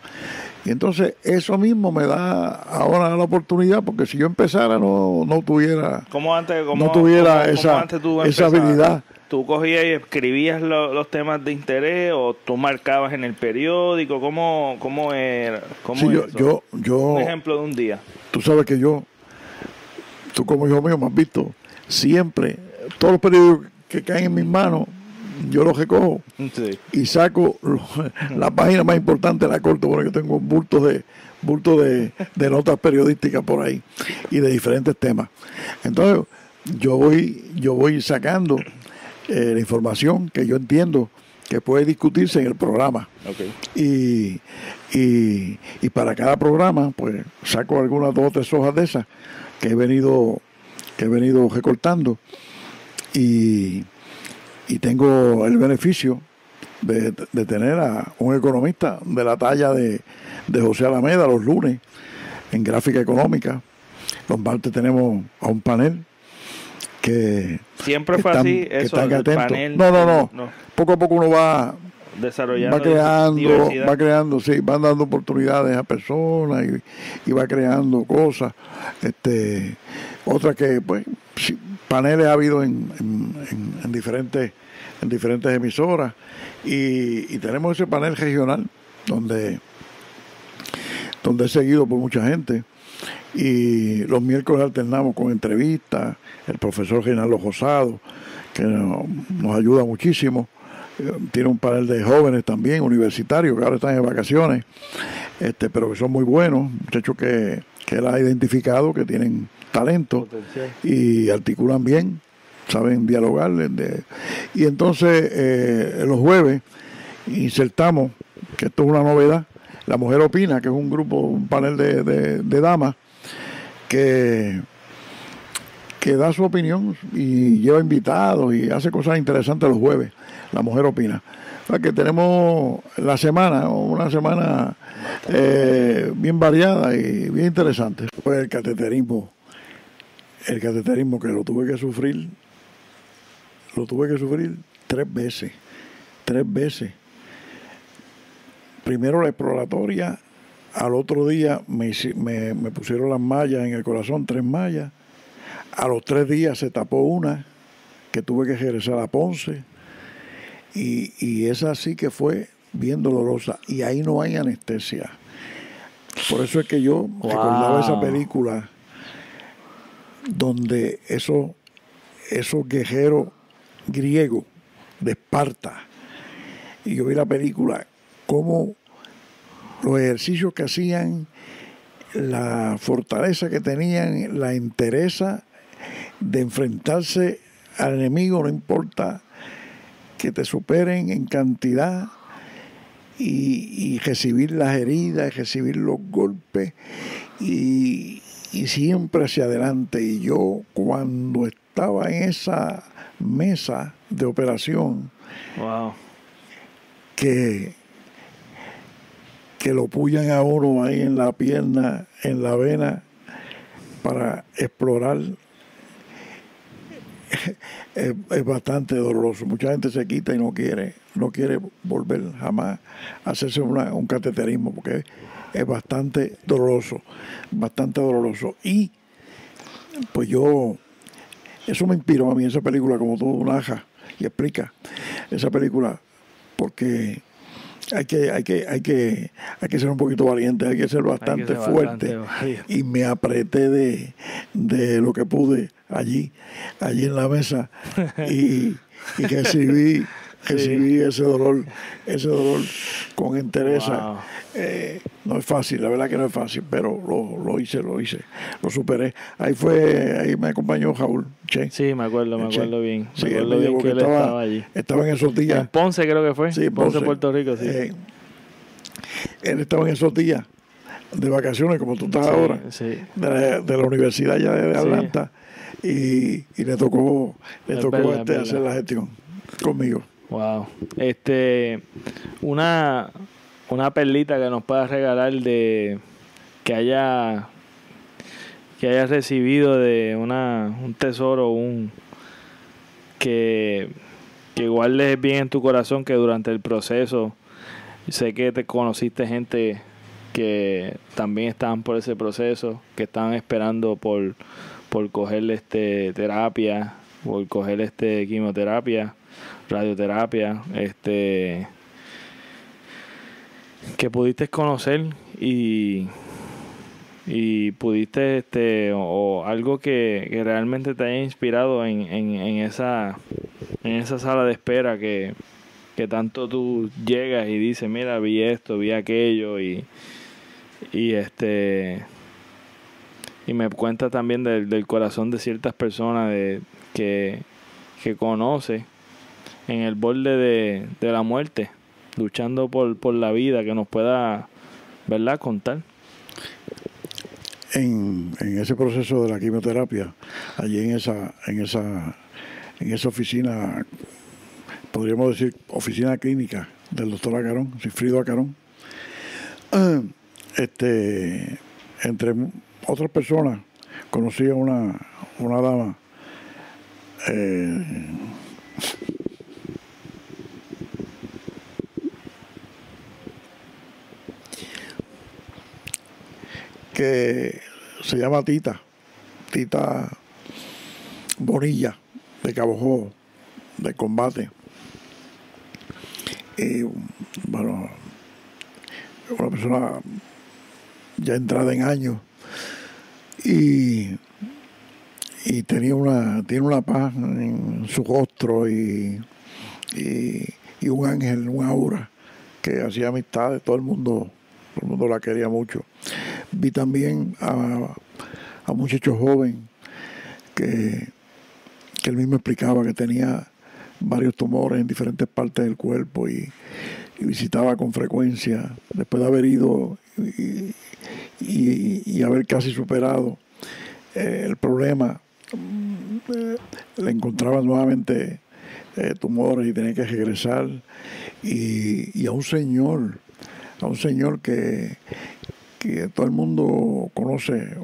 y entonces eso mismo me da ahora la oportunidad, porque si yo empezara no, no tuviera, antes, no tuviera esa, esa habilidad. ¿Tú cogías y escribías los temas de interés o tú marcabas en el periódico? ¿Cómo, cómo era? Cómo yo, yo, yo, un ejemplo de un día. Tú sabes que yo, tú como hijo mío me has visto, siempre, todos los periódicos que caen en mis manos, yo los recojo y saco la página más importante, la corto, porque yo tengo bultos de bulto de, de notas periodísticas por ahí y de diferentes temas. Entonces, yo voy, yo voy sacando eh, la información que yo entiendo que puede discutirse en el programa. Y, y, para cada programa, pues saco algunas dos o tres hojas de esas que he venido, que he venido recortando y, y tengo el beneficio de, de, tener a un economista de la talla de, de José Alameda los lunes en gráfica económica. Los martes tenemos a un panel que siempre fue así eso no, no, no, poco a poco uno va desarrollando va creando va creando sí van dando oportunidades a personas y, va creando cosas. Este otra que pues paneles ha habido en, en, diferentes en diferentes emisoras. Y, y tenemos ese panel regional donde donde he seguido por mucha gente. Y los miércoles alternamos con entrevistas, el profesor Reinaldo Josado, que nos ayuda muchísimo. Eh, tiene un panel de jóvenes también, universitarios, que ahora están en vacaciones, este, pero que son muy buenos, muchachos que, que él ha identificado, que tienen talento y articulan bien, saben dialogar. y entonces eh, los jueves insertamos, que esto es una novedad, La Mujer Opina, que es un grupo, un panel de, de damas que, que da su opinión y lleva invitados y hace cosas interesantes los jueves. La mujer opina. O que tenemos la semana, una semana eh, bien variada y bien interesante. Pues el cateterismo, el cateterismo que lo tuve que sufrir, lo tuve que sufrir tres veces, tres veces. Primero la exploratoria al otro día me, me, pusieron las mallas en el corazón, tres mallas. A los tres días se tapó una, que tuve que regresar a Ponce. Y, y esa sí que fue bien dolorosa. Y ahí no hay anestesia. Por eso es que yo recordaba esa película donde esos, esos guerreros griegos de Esparta, y yo vi la película, cómo los ejercicios que hacían, la fortaleza que tenían, la entereza de enfrentarse al enemigo, no importa que te superen en cantidad y, recibir las heridas, recibir los golpes y, y siempre hacia adelante. Y yo cuando estaba en esa mesa de operación, wow. que que lo puyan a uno ahí en la pierna, en la vena, para explorar, es, bastante doloroso. Mucha gente se quita y no quiere, no quiere volver jamás a hacerse un cateterismo, porque es, bastante doloroso, bastante doloroso. Y pues yo, eso me inspiró a mí, esa película, como tú narras y explica, esa película, porque hay que, hay que, hay que, hay que ser un poquito valiente, hay que ser bastante fuerte. y me apreté de, de lo que pude allí, allí en la mesa, y, y recibí recibí ese dolor, ese dolor con entereza. Eh, no es fácil, la verdad que no es fácil, pero lo, lo, hice, lo hice, lo superé. Ahí fue, ahí me acompañó Jaúl Che. Sí, me acuerdo, me acuerdo bien. sí, él que estaba, allí. Estaba en esos días. En Ponce creo que fue. Sí, Ponce, Puerto Rico, sí. Eh, él estaba en esos días de vacaciones, como tú estás ahora, de la, de, la, Universidad ya de Atlanta, y, y, le tocó, le tocó este, hacer la gestión conmigo. Wow. Este, una, una perlita que nos pueda regalar de que haya que haya recibido de una, un tesoro, un que, que guardes bien en tu corazón que durante el proceso sé que te conociste gente que también estaban por ese proceso, que estaban esperando por, por cogerle este terapia por coger este quimioterapia, radioterapia, este que pudiste conocer y y pudiste este o, algo que, realmente te haya inspirado en, en, en, esa en esa sala de espera que, que tanto tú llegas y dices mira vi esto vi aquello y y este y me cuenta también del, del corazón de ciertas personas de, que, que conoce en el borde de, de la muerte luchando por, por la vida que nos pueda verdad contar. En, en, ese proceso de la quimioterapia, allí en esa, en esa, en esa oficina, podríamos decir oficina clínica del doctor Acarón, Sifrido Acarón, este, entre otras personas, conocí a una, una dama eh, que se llama Tita, Tita Bonilla, de Cabo de combate. Y bueno, una persona ya entrada en años y, y tenía una, tiene una paz en su rostro y, y, y un ángel, un aura que hacía amistad de todo el mundo, todo el mundo la quería mucho. Vi también a, a un muchacho joven que, que él mismo explicaba que tenía varios tumores en diferentes partes del cuerpo y, visitaba con frecuencia después de haber ido y, haber casi superado eh, el problema. Le encontraba nuevamente eh, tumores y tenía que regresar. Y, a un señor, a un señor que, que todo el mundo conoce,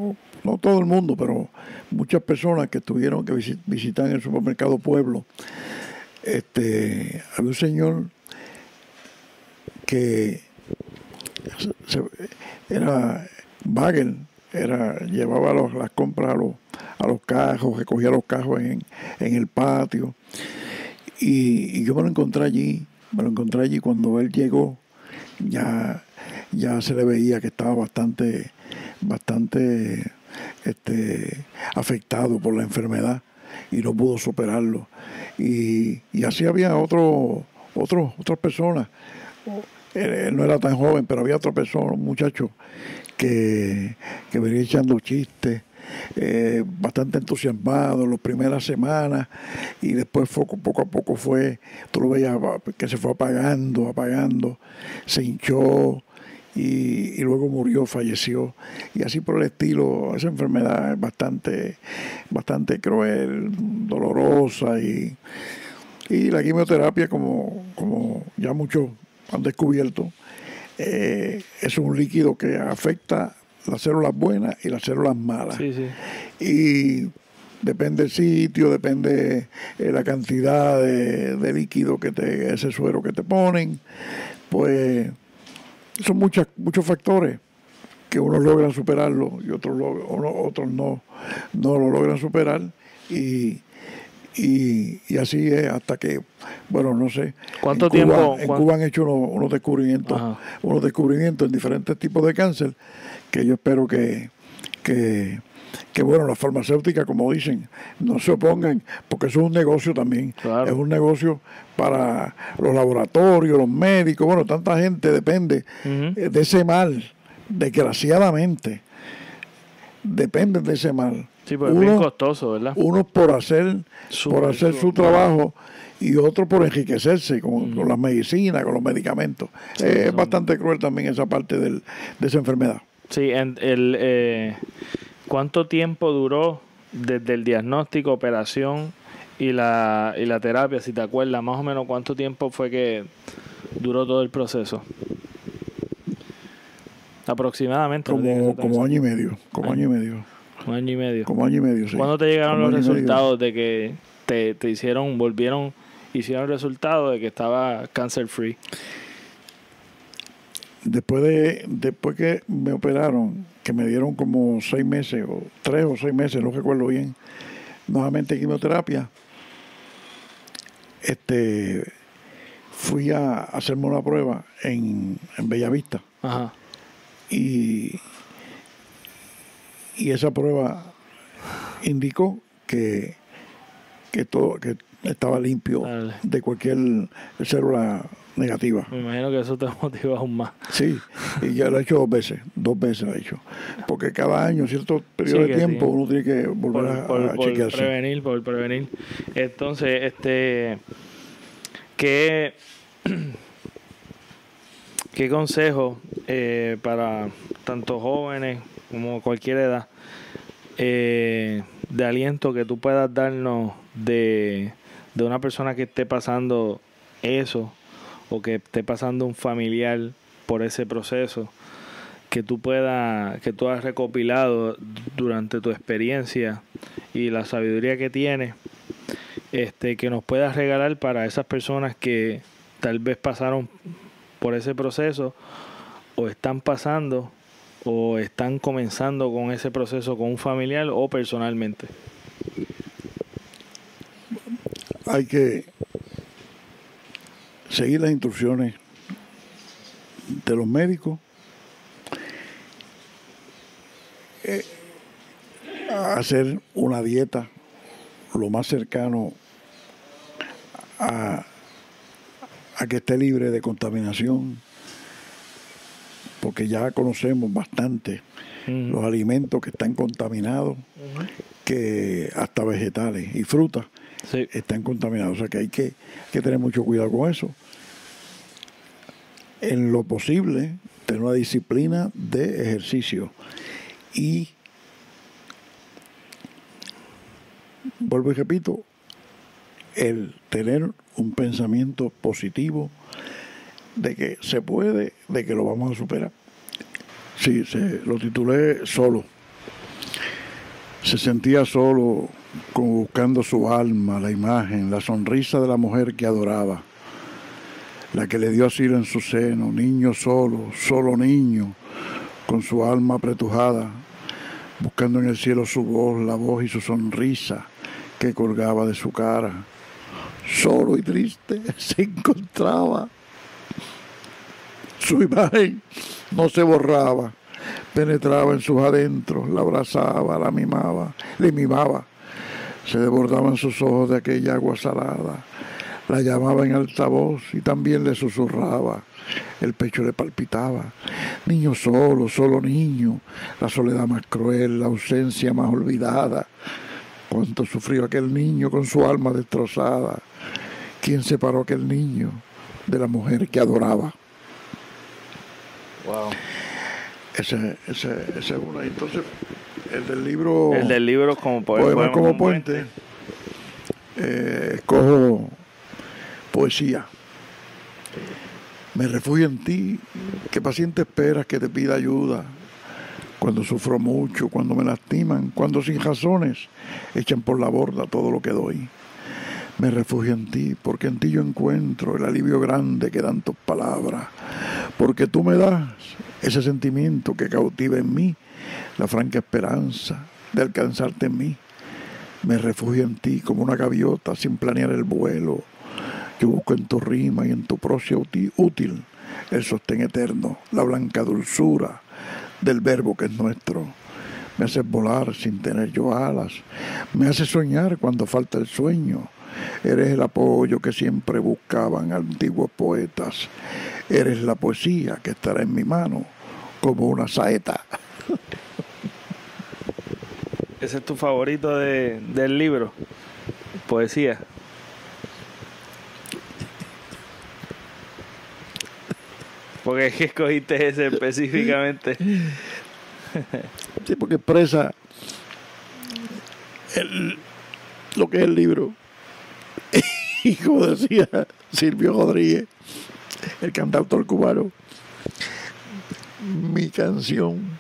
no todo el mundo, pero muchas personas que tuvieron que visitar el supermercado Pueblo. Este, había un señor que era bagel, era, llevaba las compras a los, a los cajos, recogía los cajos en, el patio. Y, yo me lo encontré allí, me lo encontré allí cuando él llegó, ya ya se le veía que estaba bastante, bastante este, afectado por la enfermedad y no pudo superarlo. Y, así había otro, otro, otras personas. Él, no era tan joven, pero había otra persona, un muchacho, que, que venía echando chistes, eh, bastante entusiasmado en las primeras semanas y después poco a poco fue, tú lo veías que se fue apagando, apagando, se hinchó, y, luego murió, falleció. Y así por el estilo, esa enfermedad es bastante, bastante cruel, dolorosa y, y la quimioterapia, como, como ya muchos han descubierto, eh, es un líquido que afecta las células buenas y las células malas. Y depende del sitio, depende de la cantidad de, de, líquido que te, ese suero que te ponen, pues son muchas, muchos factores que unos logran superarlo y otros, otros no, no lo logran superar. Y, y, así es hasta que, bueno, no sé. ¿Cuánto en tiempo? Cuba, en Cuba han hecho unos, descubrimientos, unos descubrimientos en diferentes tipos de cáncer que yo espero que, que, que bueno, las farmacéuticas, como dicen, no se opongan, porque eso es un negocio también. Es un negocio para los laboratorios, los médicos, bueno, tanta gente depende eh, de ese mal, desgraciadamente. Depende de ese mal. Sí, pues es bien costoso, ¿verdad? Uno por hacer, por hacer su trabajo y otro por enriquecerse con, las medicinas, con los medicamentos. es bastante cruel también esa parte del, de esa enfermedad. Sí, en el, eh, ¿Cuánto tiempo duró desde el diagnóstico, operación y la, y la terapia, si te acuerdas? Más o menos cuánto tiempo fue que duró todo el proceso. Aproximadamente. Como, año y medio. Como año, y medio. Un año y medio. Como año y medio, sí. ¿Cuándo te llegaron los resultados de que te, te hicieron, volvieron, hicieron el resultado de que estaba cancer free? Después de, después que me operaron, que me dieron como seis meses, o tres o seis meses, no recuerdo bien, nuevamente quimioterapia, este, fui a hacerme una prueba en, en Bellavista. Ajá. Y, y esa prueba indicó que, que todo que estaba limpio de cualquier célula negativa. Me imagino que eso te motiva aún más. Sí, y ya lo he hecho dos veces, dos veces lo he hecho. Porque cada año, cierto periodo de tiempo, uno tiene que volver a, por, por prevenir, por prevenir. Entonces, este, ¿qué, qué consejo eh, para tanto jóvenes como cualquier edad eh, de aliento que tú puedas darnos de, de una persona que esté pasando eso o que esté pasando un familiar por ese proceso que tú puedas que tú has recopilado durante tu experiencia y la sabiduría que tienes este que nos puedas regalar para esas personas que tal vez pasaron por ese proceso o están pasando o están comenzando con ese proceso con un familiar o personalmente. Hay que seguir las instrucciones de los médicos, eh, hacer una dieta lo más cercano a, que esté libre de contaminación, porque ya conocemos bastante los alimentos que están contaminados, que hasta vegetales y frutas están contaminados. O sea que hay que, tener mucho cuidado con eso. En lo posible, tener una disciplina de ejercicio. Y, vuelvo y repito, el tener un pensamiento positivo de que se puede, de que lo vamos a superar. Sí, se, lo titulé solo. Se sentía solo buscando su alma, la imagen, la sonrisa de la mujer que adoraba, la que le dio asilo en su seno, niño solo, solo niño, con su alma apretujada, buscando en el cielo su voz, la voz y su sonrisa que colgaba de su cara. Solo y triste se encontraba. Su imagen no se borraba, penetraba en sus adentros, la abrazaba, la mimaba, le mimaba se desbordaban sus ojos de aquella agua salada. La llamaba en altavoz y también le susurraba. El pecho le palpitaba. Niño solo, solo niño. La soledad más cruel, la ausencia más olvidada. Cuánto sufrió aquel niño con su alma destrozada. ¿Quién separó aquel niño de la mujer que adoraba? Wow. Ese, ese, ese es una. Entonces, el del libro. El del libro como poema, como, puente. Eh, escojo poesía. Me refugio en ti, que paciente esperas que te pida ayuda. Cuando sufro mucho, cuando me lastiman, cuando sin razones echan por la borda todo lo que doy. Me refugio en ti, porque en ti yo encuentro el alivio grande que dan tus palabras. Porque tú me das ese sentimiento que cautiva en mí la franca esperanza de alcanzarte en mí. Me refugio en ti como una gaviota sin planear el vuelo. Yo busco en tu rima y en tu prosia útil el sostén eterno, la blanca dulzura del verbo que es nuestro. Me haces volar sin tener yo alas. Me haces soñar cuando falta el sueño. Eres el apoyo que siempre buscaban antiguos poetas. Eres la poesía que estará en mi mano como una saeta. ¿Ese es tu favorito de, del libro? Poesía. Porque es que escogiste ese específicamente. Sí, porque expresa el, lo que es el libro. Y como decía Silvio Rodríguez, el cantautor cubano, mi canción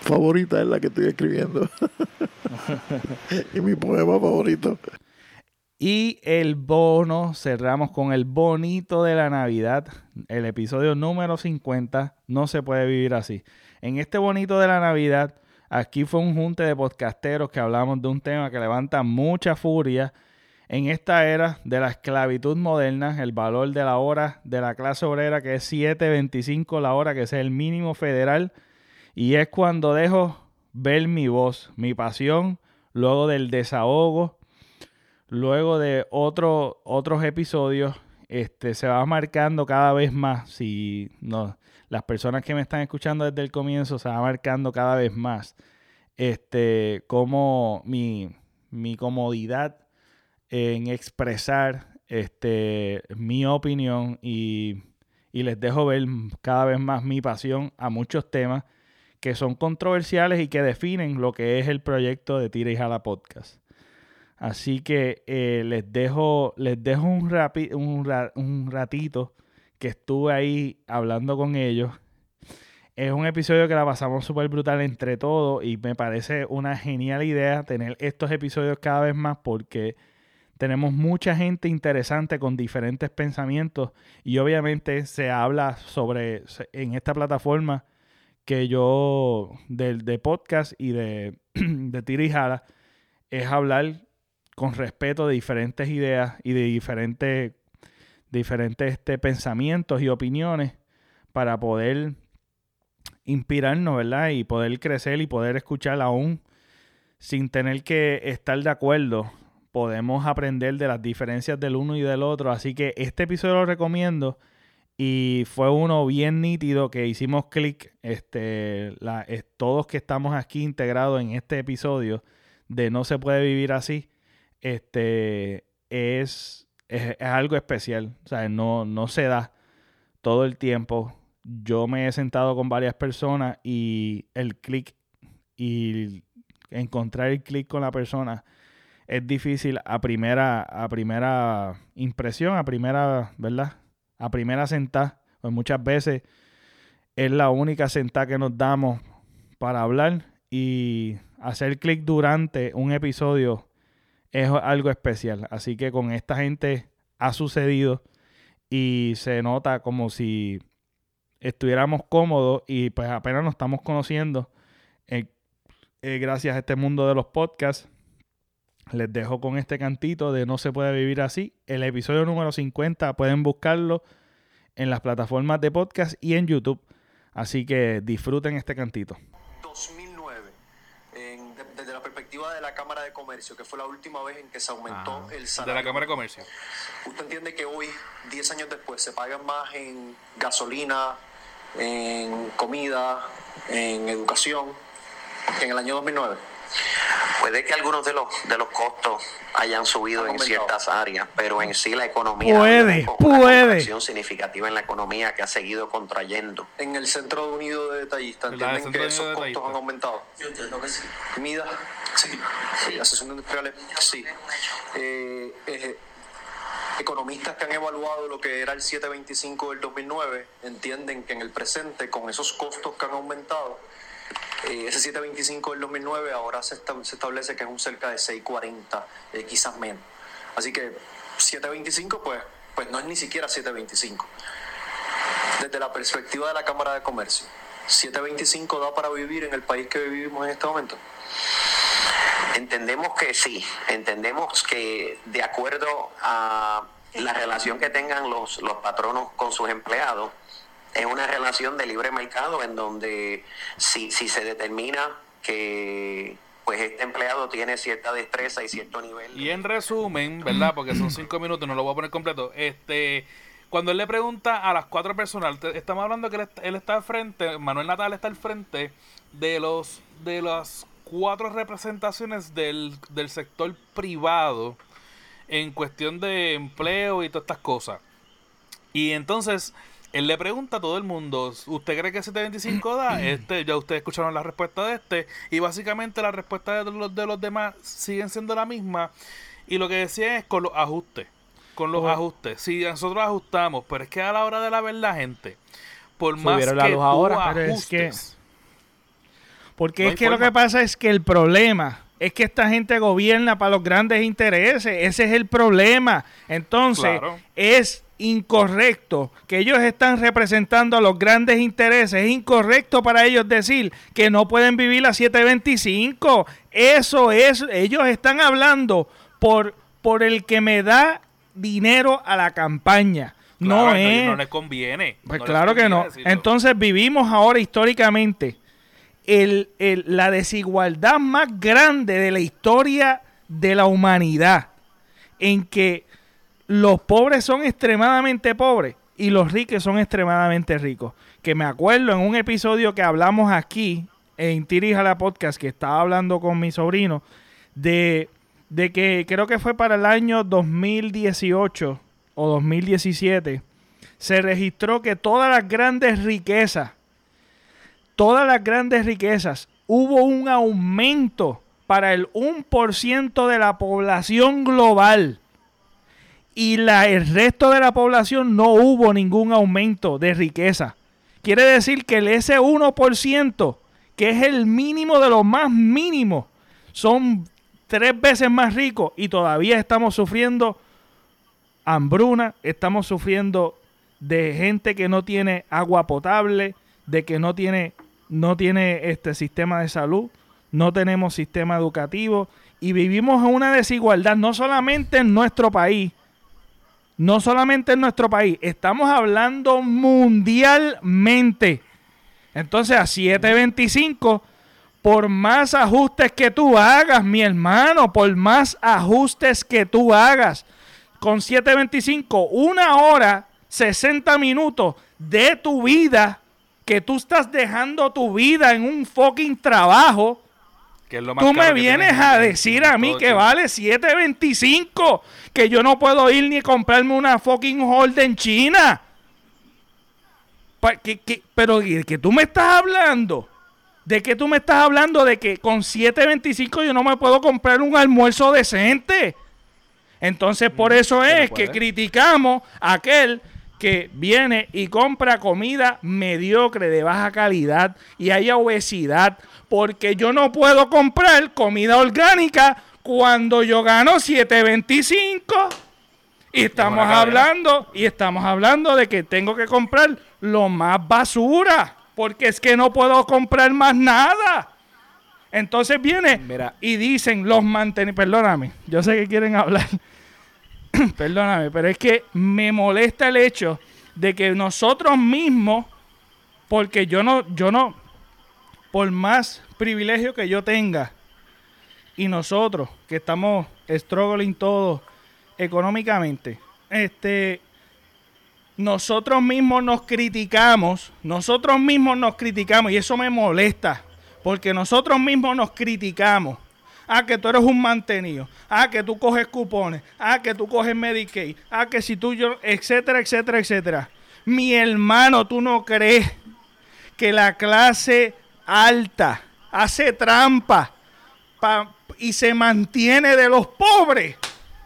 favorita es la que estoy escribiendo. y mi poema favorito. Y el bono, cerramos con el bonito de la Navidad, el episodio número 50, no se puede vivir así. En este bonito de la Navidad, aquí fue un junte de podcasteros que hablamos de un tema que levanta mucha furia En esta era de la esclavitud moderna, el valor de la hora de la clase obrera, que es 7.25 la hora, que es el mínimo federal, y es cuando dejo ver mi voz, mi pasión, luego del desahogo, luego de otro, otros episodios, este, se va marcando cada vez más. Si no, las personas que me están escuchando desde el comienzo se va marcando cada vez más. Este, como mi, mi comodidad en expresar este, mi opinión y, y les dejo ver cada vez más mi pasión a muchos temas que son controversiales y que definen lo que es el proyecto de Tira y Jala Podcast. Así que eh, les dejo, les dejo un, un, ratito que estuve ahí hablando con ellos. Es un episodio que la pasamos súper brutal entre todos y me parece una genial idea tener estos episodios cada vez más porque tenemos mucha gente interesante con diferentes pensamientos y obviamente se habla sobre en esta plataforma que yo del de podcast y de, de tira y jala es hablar con respeto de diferentes ideas y de diferentes, diferentes este, pensamientos y opiniones para poder inspirarnos, ¿verdad? Y poder crecer y poder escuchar aún sin tener que estar de acuerdo. Podemos aprender de las diferencias del uno y del otro. Así que este episodio lo recomiendo y fue uno bien nítido que hicimos clic, este, todos que estamos aquí integrados en este episodio de No se puede vivir así, este, es, es, algo especial. O sea, no, no se da todo el tiempo. Yo me he sentado con varias personas y el clic y encontrar el clic con la persona es difícil a primera, a primera impresión, a primera, ¿verdad? a primera sentada, pues muchas veces es la única sentada que nos damos para hablar y hacer clic durante un episodio es algo especial. Así que con esta gente ha sucedido y se nota como si estuviéramos cómodos y pues apenas nos estamos conociendo. Eh, eh, gracias a este mundo de los podcasts. Les dejo con este cantito de No se puede vivir así. El episodio número 50 pueden buscarlo en las plataformas de podcast y en YouTube. Así que disfruten este cantito. 2009, desde la perspectiva de la Cámara de Comercio, que fue la última vez en que se aumentó ah, el salario. De la Cámara de Comercio. ¿Usted entiende que hoy, 10 años después, se paga más en gasolina, en comida, en educación que en el año 2009? Puede que algunos de los de los costos hayan subido en ciertas áreas, pero en sí la economía puede, puede. Una significativa en la economía que ha seguido contrayendo. En el Centro Unido de Detallistas, ¿entienden que esos costos han aumentado? Yo entiendo que sí. ¿Comida? Sí. sí. ¿La sesión industriales? Sí. Eh, eh, economistas que han evaluado lo que era el 725 del 2009 entienden que en el presente, con esos costos que han aumentado, eh, ese 725 del 2009 ahora se, establece que es un cerca de 640, eh, quizás menos. Así que 725 pues, pues no es ni siquiera 725. Desde la perspectiva de la Cámara de Comercio, 725 da para vivir en el país que vivimos en este momento. Entendemos que sí, entendemos que de acuerdo a la relación que tengan los, los patronos con sus empleados, es una relación de libre mercado en donde si, si se determina que pues este empleado tiene cierta destreza y cierto nivel. Y en resumen, ¿verdad? Porque son cinco minutos, no lo voy a poner completo. Este, cuando él le pregunta a las cuatro personas, estamos hablando que él, está al frente, Manuel Natal está al frente de los de las cuatro representaciones del, del sector privado en cuestión de empleo y todas estas cosas. Y entonces él le pregunta a todo el mundo, ¿usted cree que 725 da? Este, ya ustedes escucharon la respuesta de este. Y básicamente la respuesta de los, de los demás siguen siendo la misma. Y lo que decía es con los ajustes. Con los ajustes. Si nosotros ajustamos, pero es que a la hora de la verdad, gente, por más que tú ahora, ajustes, porque es que lo que pasa es que el problema es que esta gente gobierna para los grandes intereses. Ese es el problema. Entonces, es incorrecto que ellos están representando a los grandes intereses. Es incorrecto para ellos decir que no pueden vivir a 725. Eso es, ellos están hablando por por el que me da dinero a la campaña. no es. No, les conviene. Pues claro que no. Entonces vivimos ahora históricamente el, la desigualdad más grande de la historia de la humanidad. En que los pobres son extremadamente pobres y los ricos son extremadamente ricos. Que me acuerdo en un episodio que hablamos aquí en Tirija la Podcast, que estaba hablando con mi sobrino, de, de que creo que fue para el año 2018 o 2017, se registró que todas las grandes riquezas, todas las grandes riquezas, hubo un aumento para el 1% de la población global y el resto de la población no hubo ningún aumento de riqueza. Quiere decir que el ese 1%, que es el mínimo de lo más mínimo, son tres veces más ricos y todavía estamos sufriendo hambruna, estamos sufriendo de gente que no tiene agua potable, de que no tiene, no tiene este sistema de salud, no tenemos sistema educativo y vivimos en una desigualdad no solamente en nuestro país, no solamente en nuestro país, estamos hablando mundialmente. Entonces a 725, por más ajustes que tú hagas, mi hermano, por más ajustes que tú hagas, con 725, una hora, 60 minutos de tu vida, que tú estás dejando tu vida en un fucking trabajo, Tú me vienes a decir a mí que vale 7.25, que yo no puedo ir ni comprarme una fucking Holden China. pero ¿de qué tú me estás hablando? ¿De qué tú me estás hablando? De que con 7.25 yo no me puedo comprar un almuerzo decente. Entonces por mm, eso es que criticamos a aquel que viene y compra comida mediocre de baja calidad y haya obesidad porque yo no puedo comprar comida orgánica cuando yo gano 7.25 y estamos hablando y estamos hablando de que tengo que comprar lo más basura porque es que no puedo comprar más nada. Entonces viene y dicen los mantenidos, perdóname, yo sé que quieren hablar, perdóname, pero es que me molesta el hecho de que nosotros mismos, porque yo no, yo no, por más privilegio que yo tenga, y nosotros que estamos struggling todos económicamente, este, nosotros mismos nos criticamos, nosotros mismos nos criticamos, y eso me molesta, porque nosotros mismos nos criticamos. Ah, que tú eres un mantenido. Ah, que tú coges cupones. Ah, que tú coges Medicaid. Ah, que si tú, yo, etcétera, etcétera, etcétera. Mi hermano, tú no crees que la clase alta, hace trampa y se mantiene de los pobres.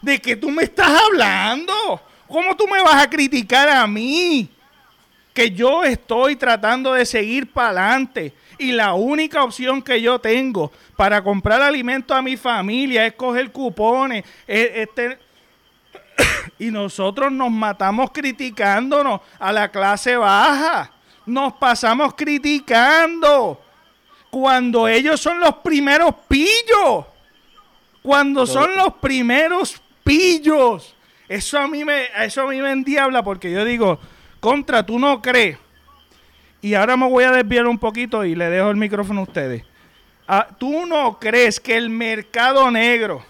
¿De qué tú me estás hablando? ¿Cómo tú me vas a criticar a mí? Que yo estoy tratando de seguir para adelante y la única opción que yo tengo para comprar alimento a mi familia es coger cupones. Y nosotros nos matamos criticándonos a la clase baja. Nos pasamos criticando cuando ellos son los primeros pillos. Cuando son los primeros pillos. Eso a mí me, eso a mí me endiabla porque yo digo, contra, tú no crees. Y ahora me voy a desviar un poquito y le dejo el micrófono a ustedes. Ah, ¿Tú no crees que el mercado negro,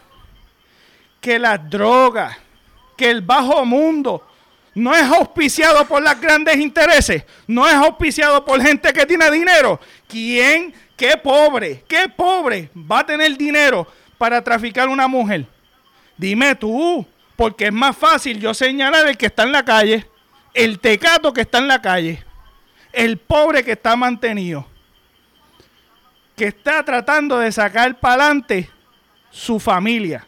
que las drogas, que el bajo mundo no es auspiciado por los grandes intereses, no es auspiciado por gente que tiene dinero? ¿Quién ¿Qué pobre, qué pobre va a tener dinero para traficar una mujer? Dime tú, porque es más fácil yo señalar el que está en la calle, el tecato que está en la calle, el pobre que está mantenido, que está tratando de sacar para adelante su familia.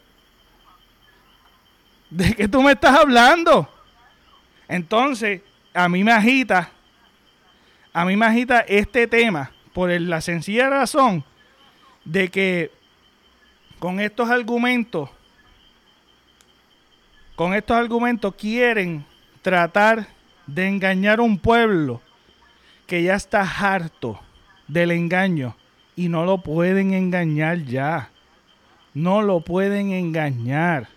¿De qué tú me estás hablando? Entonces, a mí me agita, a mí me agita este tema por la sencilla razón de que con estos argumentos, con estos argumentos quieren tratar de engañar a un pueblo que ya está harto del engaño y no lo pueden engañar ya. No lo pueden engañar.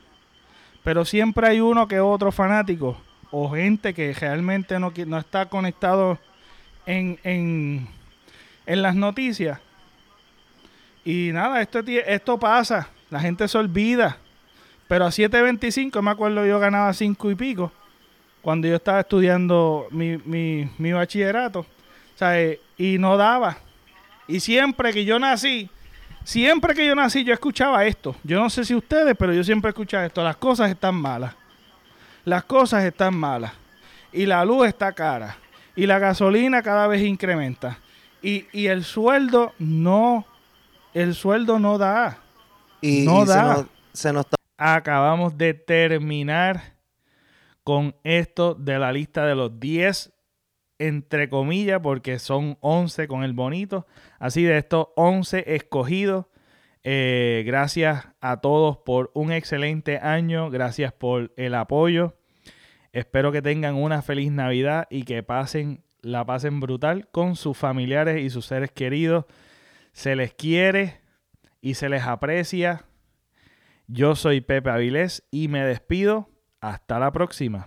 Pero siempre hay uno que otro fanático o gente que realmente no, no está conectado en, en, en las noticias. Y nada, esto, esto pasa. La gente se olvida. Pero a 7.25, me acuerdo, yo ganaba 5 y pico. Cuando yo estaba estudiando mi, mi, mi bachillerato. Eh, y no daba. Y siempre que yo nací, siempre que yo nací, yo escuchaba esto. Yo no sé si ustedes, pero yo siempre escuchaba esto. Las cosas están malas. Las cosas están malas. Y la luz está cara. Y la gasolina cada vez incrementa. Y, y el sueldo no, el sueldo no da. Y, no da. Se nos, Acabamos de terminar con esto de la lista de los 10 entre comillas, porque son 11 con el bonito. Así de estos 11 escogidos. Eh, gracias a todos por un excelente año. Gracias por el apoyo. Espero que tengan una feliz Navidad y que pasen, la pasen brutal con sus familiares y sus seres queridos. Se les quiere y se les aprecia. Yo soy Pepe Avilés y me despido. Hasta la próxima.